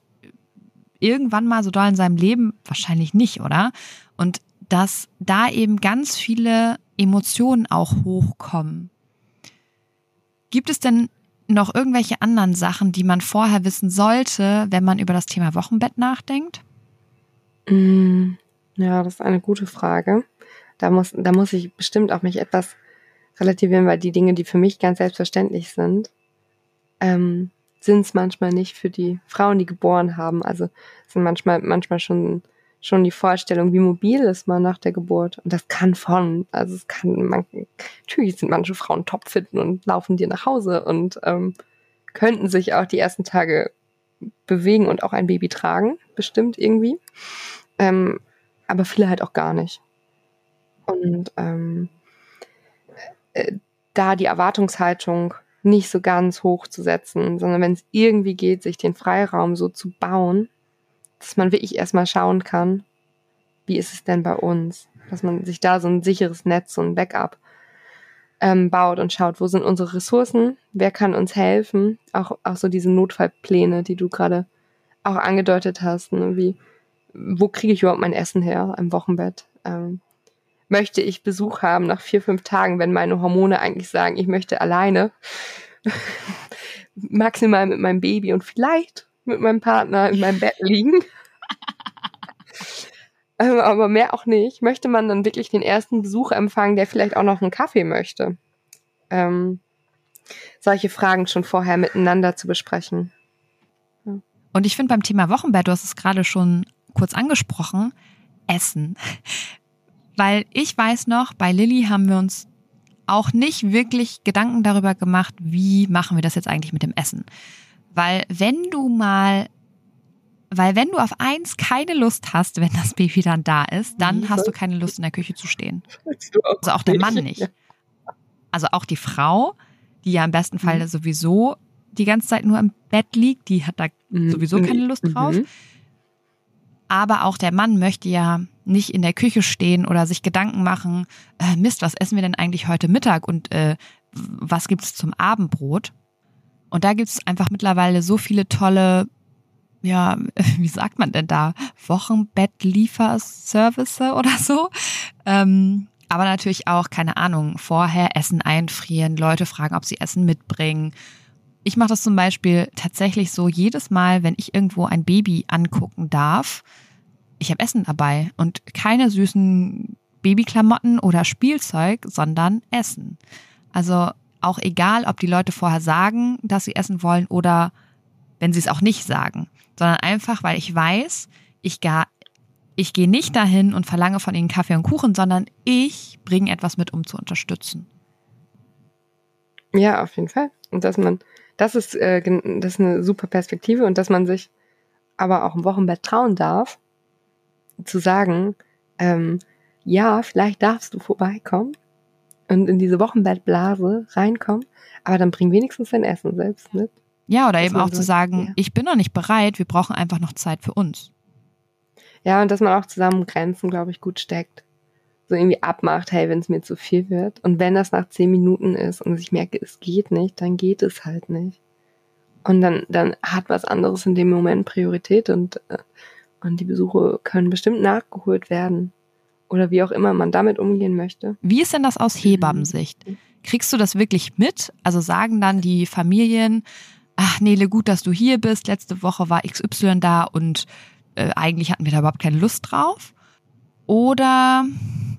irgendwann mal so doll in seinem Leben? Wahrscheinlich nicht, oder? Und dass da eben ganz viele Emotionen auch hochkommen. Gibt es denn noch irgendwelche anderen Sachen, die man vorher wissen sollte, wenn man über das Thema Wochenbett nachdenkt? Mm, ja, das ist eine gute Frage. Da muss, da muss ich bestimmt auch mich etwas relativieren, weil die Dinge, die für mich ganz selbstverständlich sind, ähm, sind es manchmal nicht für die Frauen, die geboren haben. Also sind manchmal, manchmal schon schon die Vorstellung, wie mobil ist man nach der Geburt. Und das kann von, also es kann, man, natürlich sind manche Frauen topfit und laufen dir nach Hause und ähm, könnten sich auch die ersten Tage bewegen und auch ein Baby tragen, bestimmt irgendwie. Ähm, aber viele halt auch gar nicht. Und ähm, äh, da die Erwartungshaltung nicht so ganz hoch zu setzen, sondern wenn es irgendwie geht, sich den Freiraum so zu bauen, dass man wirklich erstmal schauen kann, wie ist es denn bei uns? Dass man sich da so ein sicheres Netz, so ein Backup ähm, baut und schaut, wo sind unsere Ressourcen, wer kann uns helfen, auch, auch so diese Notfallpläne, die du gerade auch angedeutet hast, ne? wie, wo kriege ich überhaupt mein Essen her im Wochenbett? Ähm, möchte ich Besuch haben nach vier, fünf Tagen, wenn meine Hormone eigentlich sagen, ich möchte alleine, [laughs] maximal mit meinem Baby und vielleicht mit meinem Partner in meinem Bett liegen. [laughs] Ähm, aber mehr auch nicht. Möchte man dann wirklich den ersten Besuch empfangen, der vielleicht auch noch einen Kaffee möchte? Ähm, solche Fragen schon vorher miteinander zu besprechen. Ja. Und ich finde beim Thema Wochenbett, du hast es gerade schon kurz angesprochen, Essen. [laughs] Weil ich weiß noch, bei Lilly haben wir uns auch nicht wirklich Gedanken darüber gemacht, wie machen wir das jetzt eigentlich mit dem Essen. Weil wenn du mal, weil wenn du auf eins keine Lust hast, wenn das Baby dann da ist, dann hast du keine Lust in der Küche zu stehen. Also auch der Mann nicht. Also auch die Frau, die ja im besten Fall mhm. sowieso die ganze Zeit nur im Bett liegt, die hat da mhm. sowieso keine Lust drauf. Mhm. Aber auch der Mann möchte ja nicht in der Küche stehen oder sich Gedanken machen, äh, Mist, was essen wir denn eigentlich heute Mittag und äh, was gibt's zum Abendbrot? Und da gibt es einfach mittlerweile so viele tolle, ja, [laughs] wie sagt man denn da, Wochenbettlieferservice oder so. Ähm, aber natürlich auch, keine Ahnung, vorher Essen einfrieren, Leute fragen, ob sie Essen mitbringen. Ich mache das zum Beispiel tatsächlich so jedes Mal, wenn ich irgendwo ein Baby angucken darf. Ich habe Essen dabei und keine süßen Babyklamotten oder Spielzeug, sondern Essen. Also auch egal, ob die Leute vorher sagen, dass sie essen wollen oder wenn sie es auch nicht sagen, sondern einfach, weil ich weiß, ich gar ich gehe nicht dahin und verlange von ihnen Kaffee und Kuchen, sondern ich bringe etwas mit, um zu unterstützen. Ja, auf jeden Fall. Und dass man, das ist, äh, das ist eine super Perspektive und dass man sich aber auch im Wochenbett trauen darf, zu sagen, ähm, ja, vielleicht darfst du vorbeikommen, und in diese Wochenbettblase reinkommen, aber dann bring wenigstens dein Essen selbst mit. Ja, oder eben auch so, zu sagen, ja. ich bin noch nicht bereit, wir brauchen einfach noch Zeit für uns. Ja, und dass man auch zusammen Grenzen, glaube ich, gut steckt. So irgendwie abmacht, hey, wenn es mir zu viel wird. Und wenn das nach zehn Minuten ist und ich merke, es geht nicht, dann geht es halt nicht. Und dann, dann hat was anderes in dem Moment Priorität und, äh, und die Besuche können bestimmt nachgeholt werden oder wie auch immer man damit umgehen möchte. Wie ist denn das aus Hebammensicht? Kriegst du das wirklich mit? Also sagen dann die Familien, ach Nele, gut, dass du hier bist. Letzte Woche war XY da und äh, eigentlich hatten wir da überhaupt keine Lust drauf. Oder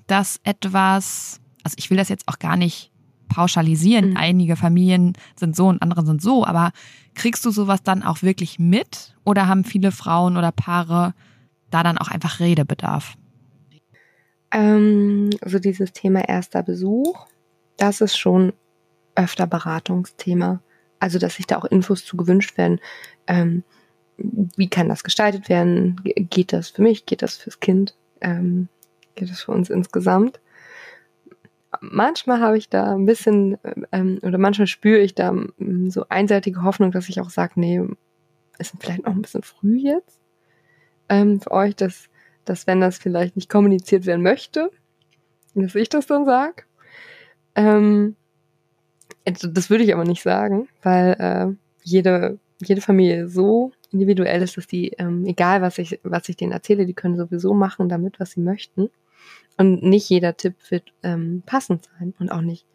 dass etwas, also ich will das jetzt auch gar nicht pauschalisieren. Mhm. Einige Familien sind so und andere sind so, aber kriegst du sowas dann auch wirklich mit? Oder haben viele Frauen oder Paare da dann auch einfach Redebedarf? Ähm, also dieses Thema erster Besuch, das ist schon öfter Beratungsthema. Also, dass sich da auch Infos zu gewünscht werden. Ähm, wie kann das gestaltet werden? Geht das für mich? Geht das fürs Kind? Ähm, geht das für uns insgesamt? Manchmal habe ich da ein bisschen, ähm, oder manchmal spüre ich da ähm, so einseitige Hoffnung, dass ich auch sage, nee, ist vielleicht noch ein bisschen früh jetzt ähm, für euch, dass, dass wenn das vielleicht nicht kommuniziert werden möchte, dass ich das dann sage. Ähm, also das würde ich aber nicht sagen, weil äh, jede, jede Familie so individuell ist, dass die, ähm, egal was ich, was ich denen erzähle, die können sowieso machen damit, was sie möchten. Und nicht jeder Tipp wird ähm, passend sein und auch nicht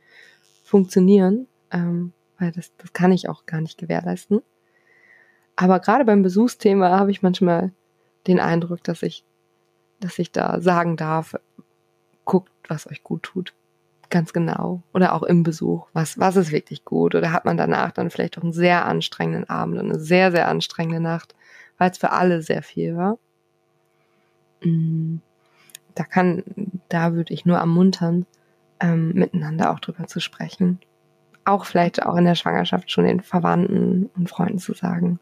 funktionieren, ähm, weil das, das kann ich auch gar nicht gewährleisten. Aber gerade beim Besuchsthema habe ich manchmal den Eindruck, dass ich, dass ich da sagen darf, guckt, was euch gut tut. Ganz genau. Oder auch im Besuch. Was, was ist wirklich gut? Oder hat man danach dann vielleicht auch einen sehr anstrengenden Abend und eine sehr, sehr anstrengende Nacht, weil es für alle sehr viel war? Mm, da kann, da würde ich nur ermuntern, ähm, miteinander auch drüber zu sprechen. Auch vielleicht auch in der Schwangerschaft schon den Verwandten und Freunden zu sagen.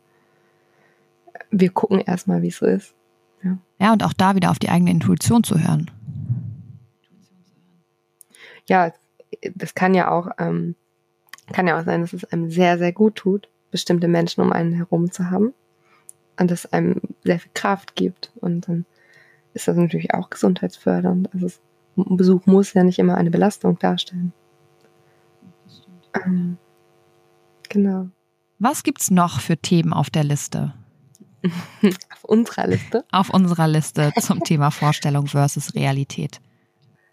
Wir gucken erstmal, wie es so ist. Ja. ja, und auch da wieder auf die eigene Intuition zu hören ja, das kann ja auch, ähm, kann ja auch sein, dass es einem sehr, sehr gut tut, bestimmte Menschen um einen herum zu haben und das einem sehr viel Kraft gibt und dann ist das natürlich auch gesundheitsfördernd. Also es, ein Besuch muss ja nicht immer eine Belastung darstellen. Ähm, genau. Was gibt's noch für Themen auf der Liste? [laughs] auf unserer Liste? Auf unserer Liste zum Thema Vorstellung versus Realität.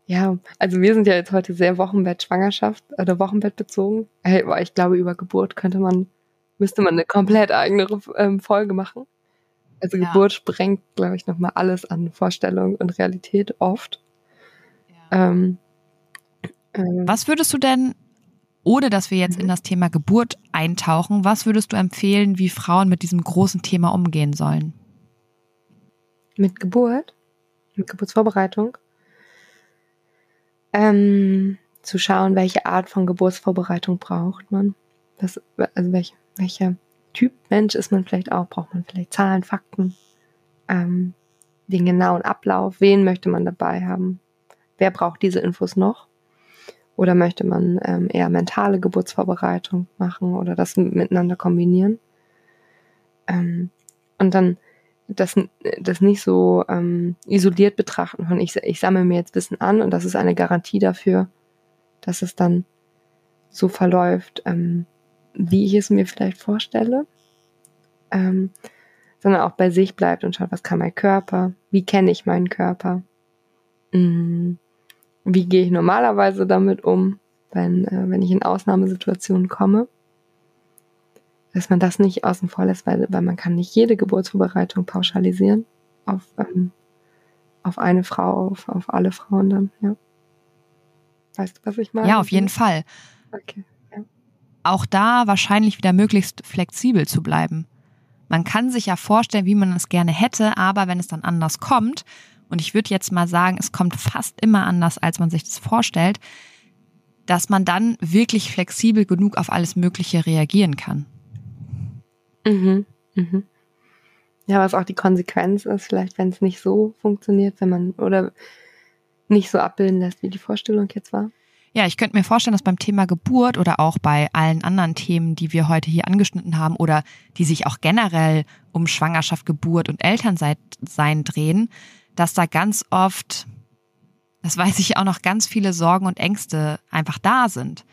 Ja, also wir sind ja jetzt heute sehr Wochenbett-Schwangerschaft oder Wochenbett bezogen. Ich glaube, über Geburt könnte man, müsste man eine komplett eigene ähm, Folge machen. Also ja. Geburt sprengt, glaube ich, nochmal alles an Vorstellung und Realität oft. Ja. Ähm, ähm, was würdest du denn, ohne dass wir jetzt in das Thema Geburt eintauchen, was würdest du empfehlen, wie Frauen mit diesem großen Thema umgehen sollen? Mit Geburt? Mit Geburtsvorbereitung? ähm, zu schauen, welche Art von Geburtsvorbereitung braucht man. Das, also welche, welcher Typ Mensch ist man vielleicht auch? Braucht man vielleicht Zahlen, Fakten, ähm, den genauen Ablauf? Wen möchte man dabei haben? Wer braucht diese Infos noch? Oder möchte man ähm, eher mentale Geburtsvorbereitung machen oder das miteinander kombinieren? Ähm, und dann das, das nicht so ähm, isoliert betrachten von ich, ich sammle mir jetzt Wissen an und das ist eine Garantie dafür, dass es dann so verläuft, ähm, wie ich es mir vielleicht vorstelle, ähm, sondern auch bei sich bleibt und schaut, was kann mein Körper, wie kenne ich meinen Körper, mm, wie gehe ich normalerweise damit um, wenn, äh, wenn ich in Ausnahmesituationen komme dass man das nicht außen vor lässt, weil, weil man kann nicht jede Geburtsvorbereitung pauschalisieren auf, ähm, auf eine Frau, auf, auf alle Frauen dann, ja. Weißt du, was ich meine? Ja, auf jeden Fall. Okay. Ja. Auch da wahrscheinlich wieder möglichst flexibel zu bleiben. Man kann sich ja vorstellen, wie man es gerne hätte, aber wenn es dann anders kommt, und ich würde jetzt mal sagen, es kommt fast immer anders, als man sich das vorstellt, dass man dann wirklich flexibel genug auf alles Mögliche reagieren kann. Mhm. Mhm. Ja, was auch die Konsequenz ist, vielleicht, wenn es nicht so funktioniert, wenn man oder nicht so abbilden lässt, wie die Vorstellung jetzt war. Ja, ich könnte mir vorstellen, dass beim Thema Geburt oder auch bei allen anderen Themen, die wir heute hier angeschnitten haben oder die sich auch generell um Schwangerschaft, Geburt und Elternsein drehen, dass da ganz oft, das weiß ich auch noch, ganz viele Sorgen und Ängste einfach da sind.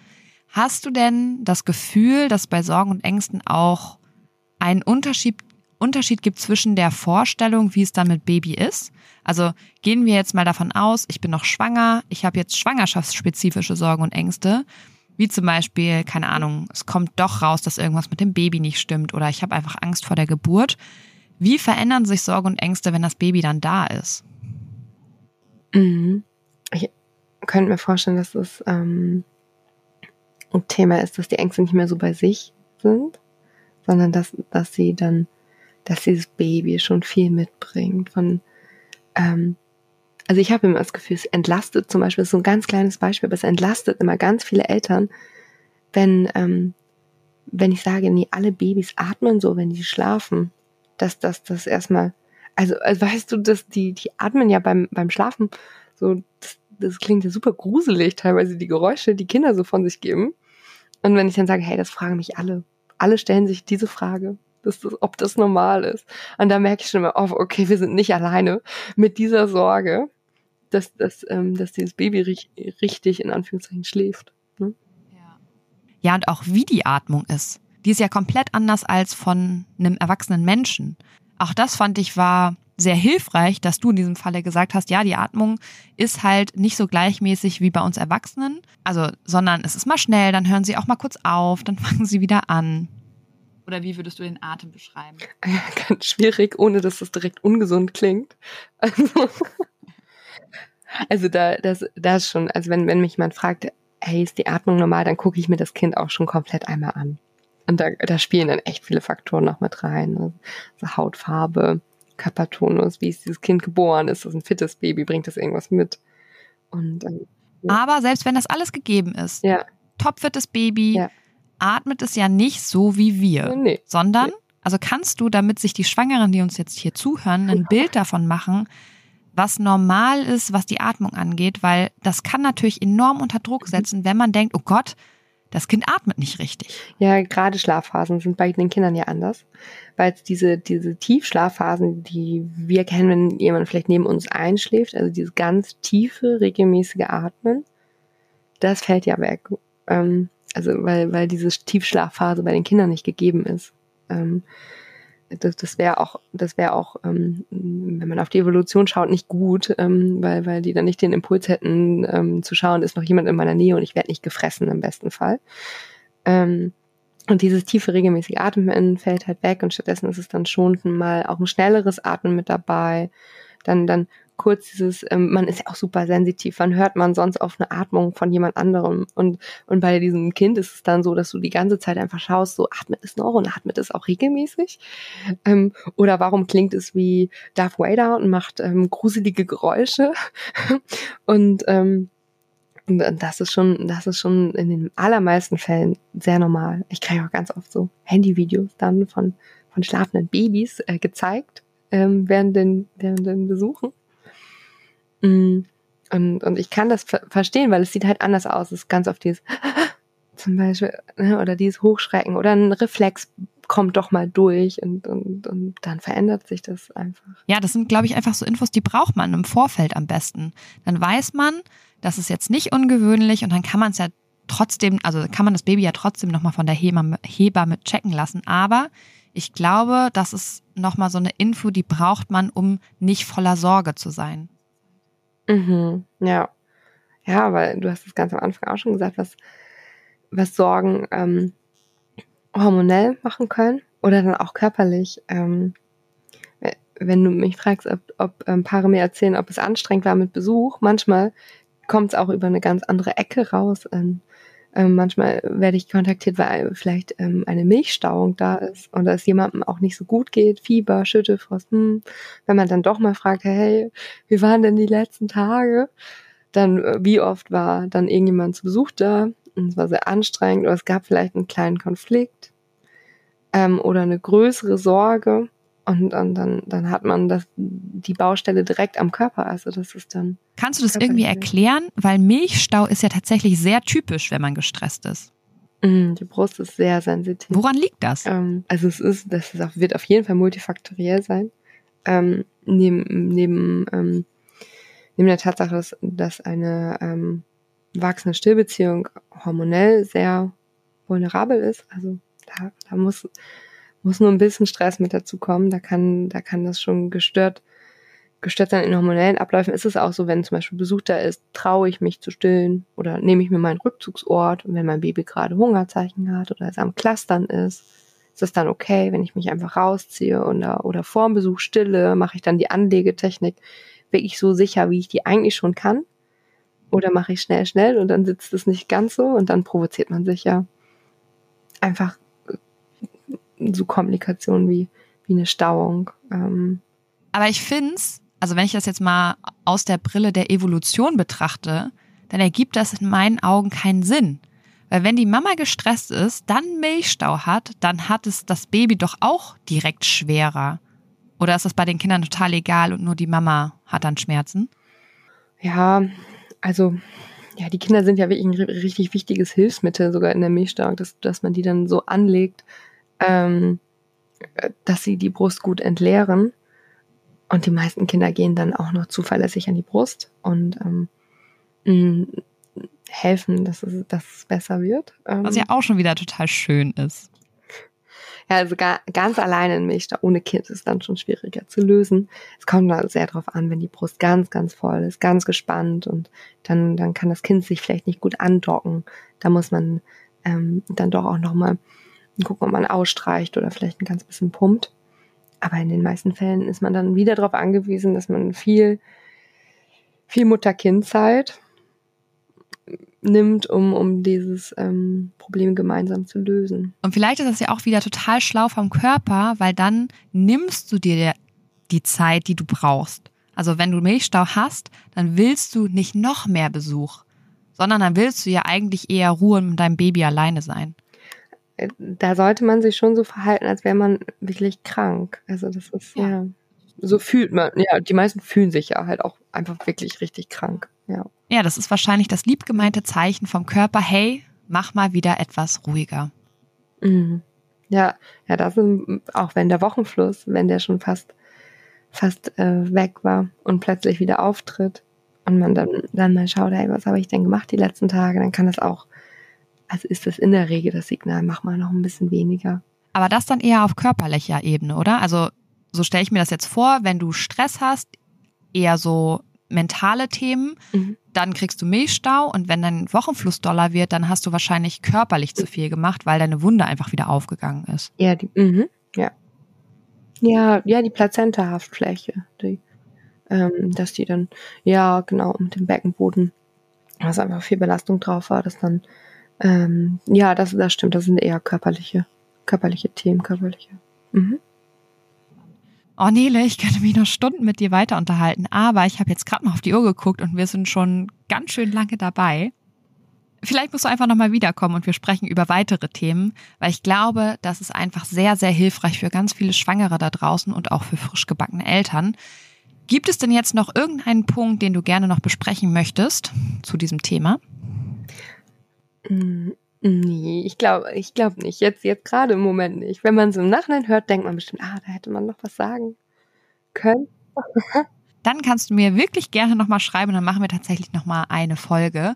Hast du denn das Gefühl, dass bei Sorgen und Ängsten auch einen Unterschied, Unterschied gibt zwischen der Vorstellung, wie es dann mit Baby ist. Also gehen wir jetzt mal davon aus, ich bin noch schwanger, ich habe jetzt schwangerschaftsspezifische Sorgen und Ängste Wie zum Beispiel, keine Ahnung, es kommt doch raus, dass irgendwas mit dem Baby nicht stimmt oder ich habe einfach Angst vor der Geburt. Wie verändern sich Sorge und Ängste, wenn das Baby dann da ist? Mhm. Ich könnte mir vorstellen, dass es ähm, ein Thema ist, dass die Ängste nicht mehr so bei sich sind, sondern dass, dass sie dann, dass dieses Baby schon viel mitbringt von, ähm, also ich habe immer das Gefühl, es entlastet zum Beispiel, das ist so ein ganz kleines Beispiel, aber es entlastet immer ganz viele Eltern, wenn, ähm, wenn ich sage, nee, alle Babys atmen so, wenn die schlafen, dass das, das erstmal, also, also weißt du, dass die, die atmen ja beim, beim Schlafen so, das, das klingt ja super gruselig, teilweise die Geräusche, die Kinder so von sich geben. Und wenn ich dann sage, hey, das fragen mich alle. Alle stellen sich diese Frage, das, ob das normal ist. Und da merke ich schon immer, oh, okay, wir sind nicht alleine mit dieser Sorge, dass, dass, ähm, dass dieses Baby richtig, richtig in Anführungszeichen schläft. Ne? Ja. ja, und auch wie die Atmung ist. Die ist ja komplett anders als von einem erwachsenen Menschen. Auch das fand ich war sehr hilfreich, dass du in diesem Falle gesagt hast, ja, die Atmung ist halt nicht so gleichmäßig wie bei uns Erwachsenen. Also, sondern es ist mal schnell, dann hören sie auch mal kurz auf, dann [laughs] fangen sie wieder an. Oder wie würdest du den Atem beschreiben? Ja, ganz schwierig, ohne dass es direkt ungesund klingt. Also, also da, das, das ist schon, also wenn, wenn mich jemand fragt, hey, ist die Atmung normal, dann gucke ich mir das Kind auch schon komplett einmal an. Und da, da spielen dann echt viele Faktoren noch mit rein. Also Hautfarbe, Körpertonus, wie ist dieses Kind geboren, ist das ein fittes Baby, bringt das irgendwas mit. Und, ähm, ja. Aber selbst wenn das alles gegeben ist, ja. topfittes Baby, ja. atmet es ja nicht so wie wir, nee. sondern, nee. also kannst du, damit sich die Schwangeren, die uns jetzt hier zuhören, ein Bild davon machen, was normal ist, was die Atmung angeht, weil das kann natürlich enorm unter Druck mhm. setzen, wenn man denkt, oh Gott, das Kind atmet nicht richtig. Ja, gerade Schlafphasen sind bei den Kindern ja anders, weil es diese, diese Tiefschlafphasen, die wir kennen, wenn jemand vielleicht neben uns einschläft, also dieses ganz tiefe, regelmäßige Atmen, das fällt ja weg. Ähm, also weil, weil diese Tiefschlafphase bei den Kindern nicht gegeben ist. Ähm, das, das wäre auch, das wäre auch, ähm, wenn man auf die Evolution schaut, nicht gut, ähm, weil, weil die dann nicht den Impuls hätten, ähm, zu schauen, ist noch jemand in meiner Nähe und ich werde nicht gefressen im besten Fall. Ähm, und dieses tiefe regelmäßige Atmen fällt halt weg und stattdessen ist es dann schon mal auch ein schnelleres Atmen mit dabei. Dann, dann kurz dieses, ähm, man ist ja auch super sensitiv, wann hört man sonst auf eine Atmung von jemand anderem? Und, und bei diesem Kind ist es dann so, dass du die ganze Zeit einfach schaust, so atmet es noch und atmet es auch regelmäßig? Ähm, oder warum klingt es wie Darth Vader und macht ähm, gruselige Geräusche? [laughs] und ähm, das ist schon, das ist schon in den allermeisten Fällen sehr normal. Ich kriege auch ganz oft so Handyvideos dann von, von schlafenden Babys äh, gezeigt ähm, während, den, während den Besuchen. Mm. Und, und ich kann das ver verstehen, weil es sieht halt anders aus. Es ist ganz oft dieses [laughs] zum Beispiel, ne, oder dieses Hochschrecken oder ein Reflex kommt doch mal durch und, und, und dann verändert sich das einfach. Ja, das sind, glaube ich, einfach so Infos, die braucht man im Vorfeld am besten. Dann weiß man, das ist jetzt nicht ungewöhnlich und dann kann man es ja trotzdem, also kann man das Baby ja trotzdem nochmal von der Hebamme, Hebamme checken lassen. Aber ich glaube, das ist nochmal so eine Info, die braucht man, um nicht voller Sorge zu sein. Mhm, ja. Ja, weil du hast es ganz am Anfang auch schon gesagt, was, was Sorgen ähm, hormonell machen können oder dann auch körperlich. Ähm, wenn du mich fragst, ob, ob ähm, Paare mir erzählen, ob es anstrengend war mit Besuch, manchmal kommt es auch über eine ganz andere Ecke raus. Ähm, ähm, manchmal werde ich kontaktiert, weil vielleicht ähm, eine Milchstauung da ist oder es jemandem auch nicht so gut geht, Fieber, Schüttelfrost. Hm. Wenn man dann doch mal fragt, hey, wie waren denn die letzten Tage? Dann, äh, wie oft war dann irgendjemand zu Besuch da? Und es war sehr anstrengend oder es gab vielleicht einen kleinen Konflikt ähm, oder eine größere Sorge. Und, und dann, dann hat man das, die Baustelle direkt am Körper. Also das ist dann. Kannst du das irgendwie erklären? Weil Milchstau ist ja tatsächlich sehr typisch, wenn man gestresst ist. Mm, die Brust ist sehr sensitiv. Woran liegt das? Ähm, also es ist, das ist auch, wird auf jeden Fall multifaktoriell sein. Ähm, neben, neben, ähm, neben der Tatsache, dass, dass eine ähm, wachsende Stillbeziehung hormonell sehr vulnerabel ist. Also da, da muss muss nur ein bisschen Stress mit dazu kommen, da kann, da kann das schon gestört gestört sein in hormonellen Abläufen. Ist es auch so, wenn zum Beispiel Besuch da ist, traue ich mich zu stillen oder nehme ich mir meinen Rückzugsort? Und wenn mein Baby gerade Hungerzeichen hat oder es am Clustern ist, ist es dann okay, wenn ich mich einfach rausziehe oder, oder vor dem Besuch stille, mache ich dann die Anlegetechnik wirklich so sicher, wie ich die eigentlich schon kann? Oder mache ich schnell, schnell und dann sitzt es nicht ganz so und dann provoziert man sich ja. Einfach so Komplikationen wie, wie eine Stauung. Ähm. Aber ich finde es also wenn ich das jetzt mal aus der Brille der Evolution betrachte, dann ergibt das in meinen Augen keinen Sinn. Weil wenn die Mama gestresst ist, dann Milchstau hat, dann hat es das Baby doch auch direkt schwerer. Oder ist das bei den Kindern total egal und nur die Mama hat dann Schmerzen? Ja, also ja, die Kinder sind ja wirklich ein richtig wichtiges Hilfsmittel sogar in der Milchstauung, dass, dass man die dann so anlegt, ähm, dass sie die Brust gut entleeren. Und die meisten Kinder gehen dann auch noch zuverlässig an die Brust und ähm, helfen, dass es, dass es besser wird. Ähm, Was ja auch schon wieder total schön ist. Ja, also gar, ganz alleine in Milch da ohne Kind ist dann schon schwieriger zu lösen. Es kommt da sehr drauf an, wenn die Brust ganz, ganz voll ist, ganz gespannt und dann, dann kann das Kind sich vielleicht nicht gut andocken. Da muss man ähm, dann doch auch nochmal gucken, ob man ausstreicht oder vielleicht ein ganz bisschen pumpt. Aber in den meisten Fällen ist man dann wieder darauf angewiesen, dass man viel, viel Mutter-Kind-Zeit nimmt, um, um dieses ähm, Problem gemeinsam zu lösen. Und vielleicht ist das ja auch wieder total schlau vom Körper, weil dann nimmst du dir die Zeit, die du brauchst. Also wenn du Milchstau hast, dann willst du nicht noch mehr Besuch, sondern dann willst du ja eigentlich eher Ruhe mit deinem Baby alleine sein da sollte man sich schon so verhalten, als wäre man wirklich krank. Also das ist ja. ja. so fühlt man. Ja, die meisten fühlen sich ja halt auch einfach wirklich richtig krank. Ja. Ja, das ist wahrscheinlich das liebgemeinte Zeichen vom Körper. Hey, mach mal wieder etwas ruhiger. Mhm. Ja, ja, das ist auch wenn der Wochenfluss, wenn der schon fast fast äh, weg war und plötzlich wieder auftritt und man dann dann mal schaut, hey, was habe ich denn gemacht die letzten Tage, dann kann das auch also ist das in der Regel das Signal, mach mal noch ein bisschen weniger. Aber das dann eher auf körperlicher Ebene, oder? Also so stelle ich mir das jetzt vor, wenn du Stress hast, eher so mentale Themen, mhm. dann kriegst du Milchstau und wenn dein Wochenfluss doller wird, dann hast du wahrscheinlich körperlich zu viel gemacht, weil deine Wunde einfach wieder aufgegangen ist. Ja, die, mhm, ja. Ja, ja, die Plazenta-Haftfläche, die, ähm, dass die dann, ja, genau, mit dem Beckenboden, dass einfach viel Belastung drauf war, dass dann ähm, ja, das, das stimmt. Das sind eher körperliche, körperliche Themen, körperliche. Mhm. Oh Nele, ich könnte mich noch Stunden mit dir weiter unterhalten, aber ich habe jetzt gerade mal auf die Uhr geguckt und wir sind schon ganz schön lange dabei. Vielleicht musst du einfach nochmal wiederkommen und wir sprechen über weitere Themen, weil ich glaube, das ist einfach sehr, sehr hilfreich für ganz viele Schwangere da draußen und auch für frisch gebackene Eltern. Gibt es denn jetzt noch irgendeinen Punkt, den du gerne noch besprechen möchtest zu diesem Thema? Mm, nee, ich glaube ich glaube nicht. Jetzt, jetzt gerade im Moment nicht. Wenn man so im Nachhinein hört, denkt man bestimmt, ah, da hätte man noch was sagen können. [laughs] dann kannst du mir wirklich gerne nochmal schreiben, dann machen wir tatsächlich nochmal eine Folge.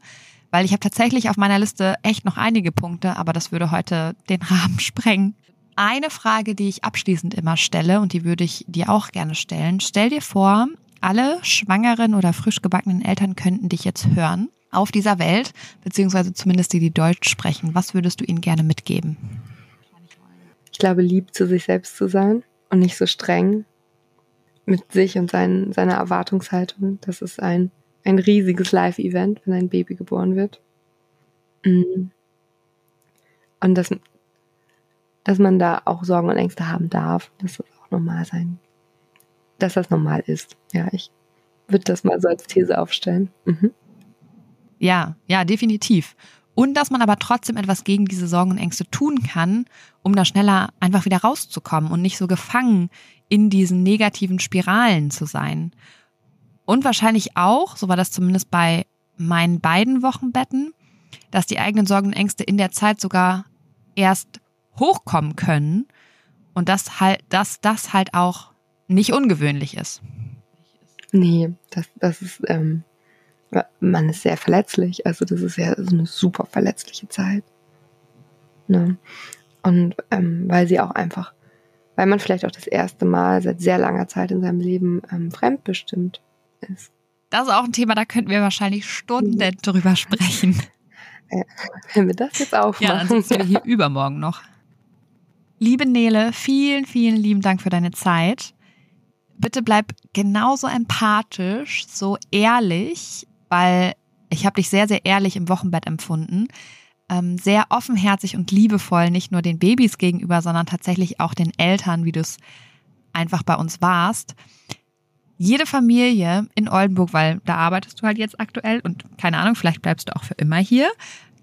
Weil ich habe tatsächlich auf meiner Liste echt noch einige Punkte, aber das würde heute den [laughs] Rahmen sprengen. Eine Frage, die ich abschließend immer stelle und die würde ich dir auch gerne stellen. Stell dir vor, alle schwangeren oder frisch gebackenen Eltern könnten dich jetzt hören auf dieser Welt, beziehungsweise zumindest die, die Deutsch sprechen? Was würdest du ihnen gerne mitgeben? Ich glaube, lieb zu sich selbst zu sein und nicht so streng mit sich und sein, seiner Erwartungshaltung. Das ist ein, ein riesiges Live-Event, wenn ein Baby geboren wird. Mm. Und dass, dass man da auch Sorgen und Ängste haben darf, dass das auch normal sein. Dass das normal ist. Ja, ich würde das mal so als These aufstellen. Mhm. Ja, ja, definitiv. Und dass man aber trotzdem etwas gegen diese Sorgen und Ängste tun kann, um da schneller einfach wieder rauszukommen und nicht so gefangen in diesen negativen Spiralen zu sein. Und wahrscheinlich auch, so war das zumindest bei meinen beiden Wochenbetten, dass die eigenen Sorgen und Ängste in der Zeit sogar erst hochkommen können und dass halt, dass das halt auch nicht ungewöhnlich ist. Nee, das, das ist ähm, man ist sehr verletzlich. Also das ist ja so eine super verletzliche Zeit. Ne? Und ähm, weil sie auch einfach weil man vielleicht auch das erste Mal seit sehr langer Zeit in seinem Leben ähm, fremdbestimmt ist. Das ist auch ein Thema, da könnten wir wahrscheinlich Stunden ja. drüber sprechen. Ja, wenn wir das jetzt aufmachen. Ja, dann sitzen wir hier übermorgen noch. Liebe Nele, vielen, vielen lieben Dank für deine Zeit. Bitte bleib genauso empathisch, so ehrlich, weil ich habe dich sehr, sehr ehrlich im Wochenbett empfunden. Ähm, sehr offenherzig und liebevoll, nicht nur den Babys gegenüber, sondern tatsächlich auch den Eltern, wie du es einfach bei uns warst. Jede Familie in Oldenburg, weil da arbeitest du halt jetzt aktuell und keine Ahnung, vielleicht bleibst du auch für immer hier,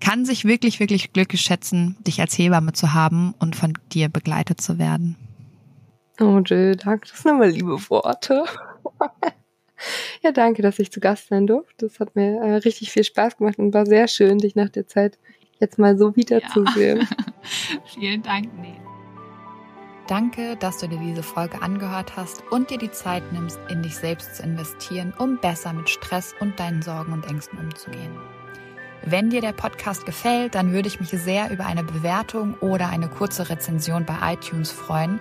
kann sich wirklich, wirklich glücklich schätzen, dich als Hebamme zu haben und von dir begleitet zu werden. Oh Jill, danke, das sind immer liebe Worte. [laughs] ja, danke, dass ich zu Gast sein durfte. Das hat mir äh, richtig viel Spaß gemacht und war sehr schön, dich nach der Zeit jetzt mal so wiederzusehen. Ja. [laughs] Vielen Dank, Nee. Danke, dass du dir diese Folge angehört hast und dir die Zeit nimmst, in dich selbst zu investieren, um besser mit Stress und deinen Sorgen und Ängsten umzugehen. Wenn dir der Podcast gefällt, dann würde ich mich sehr über eine Bewertung oder eine kurze Rezension bei iTunes freuen,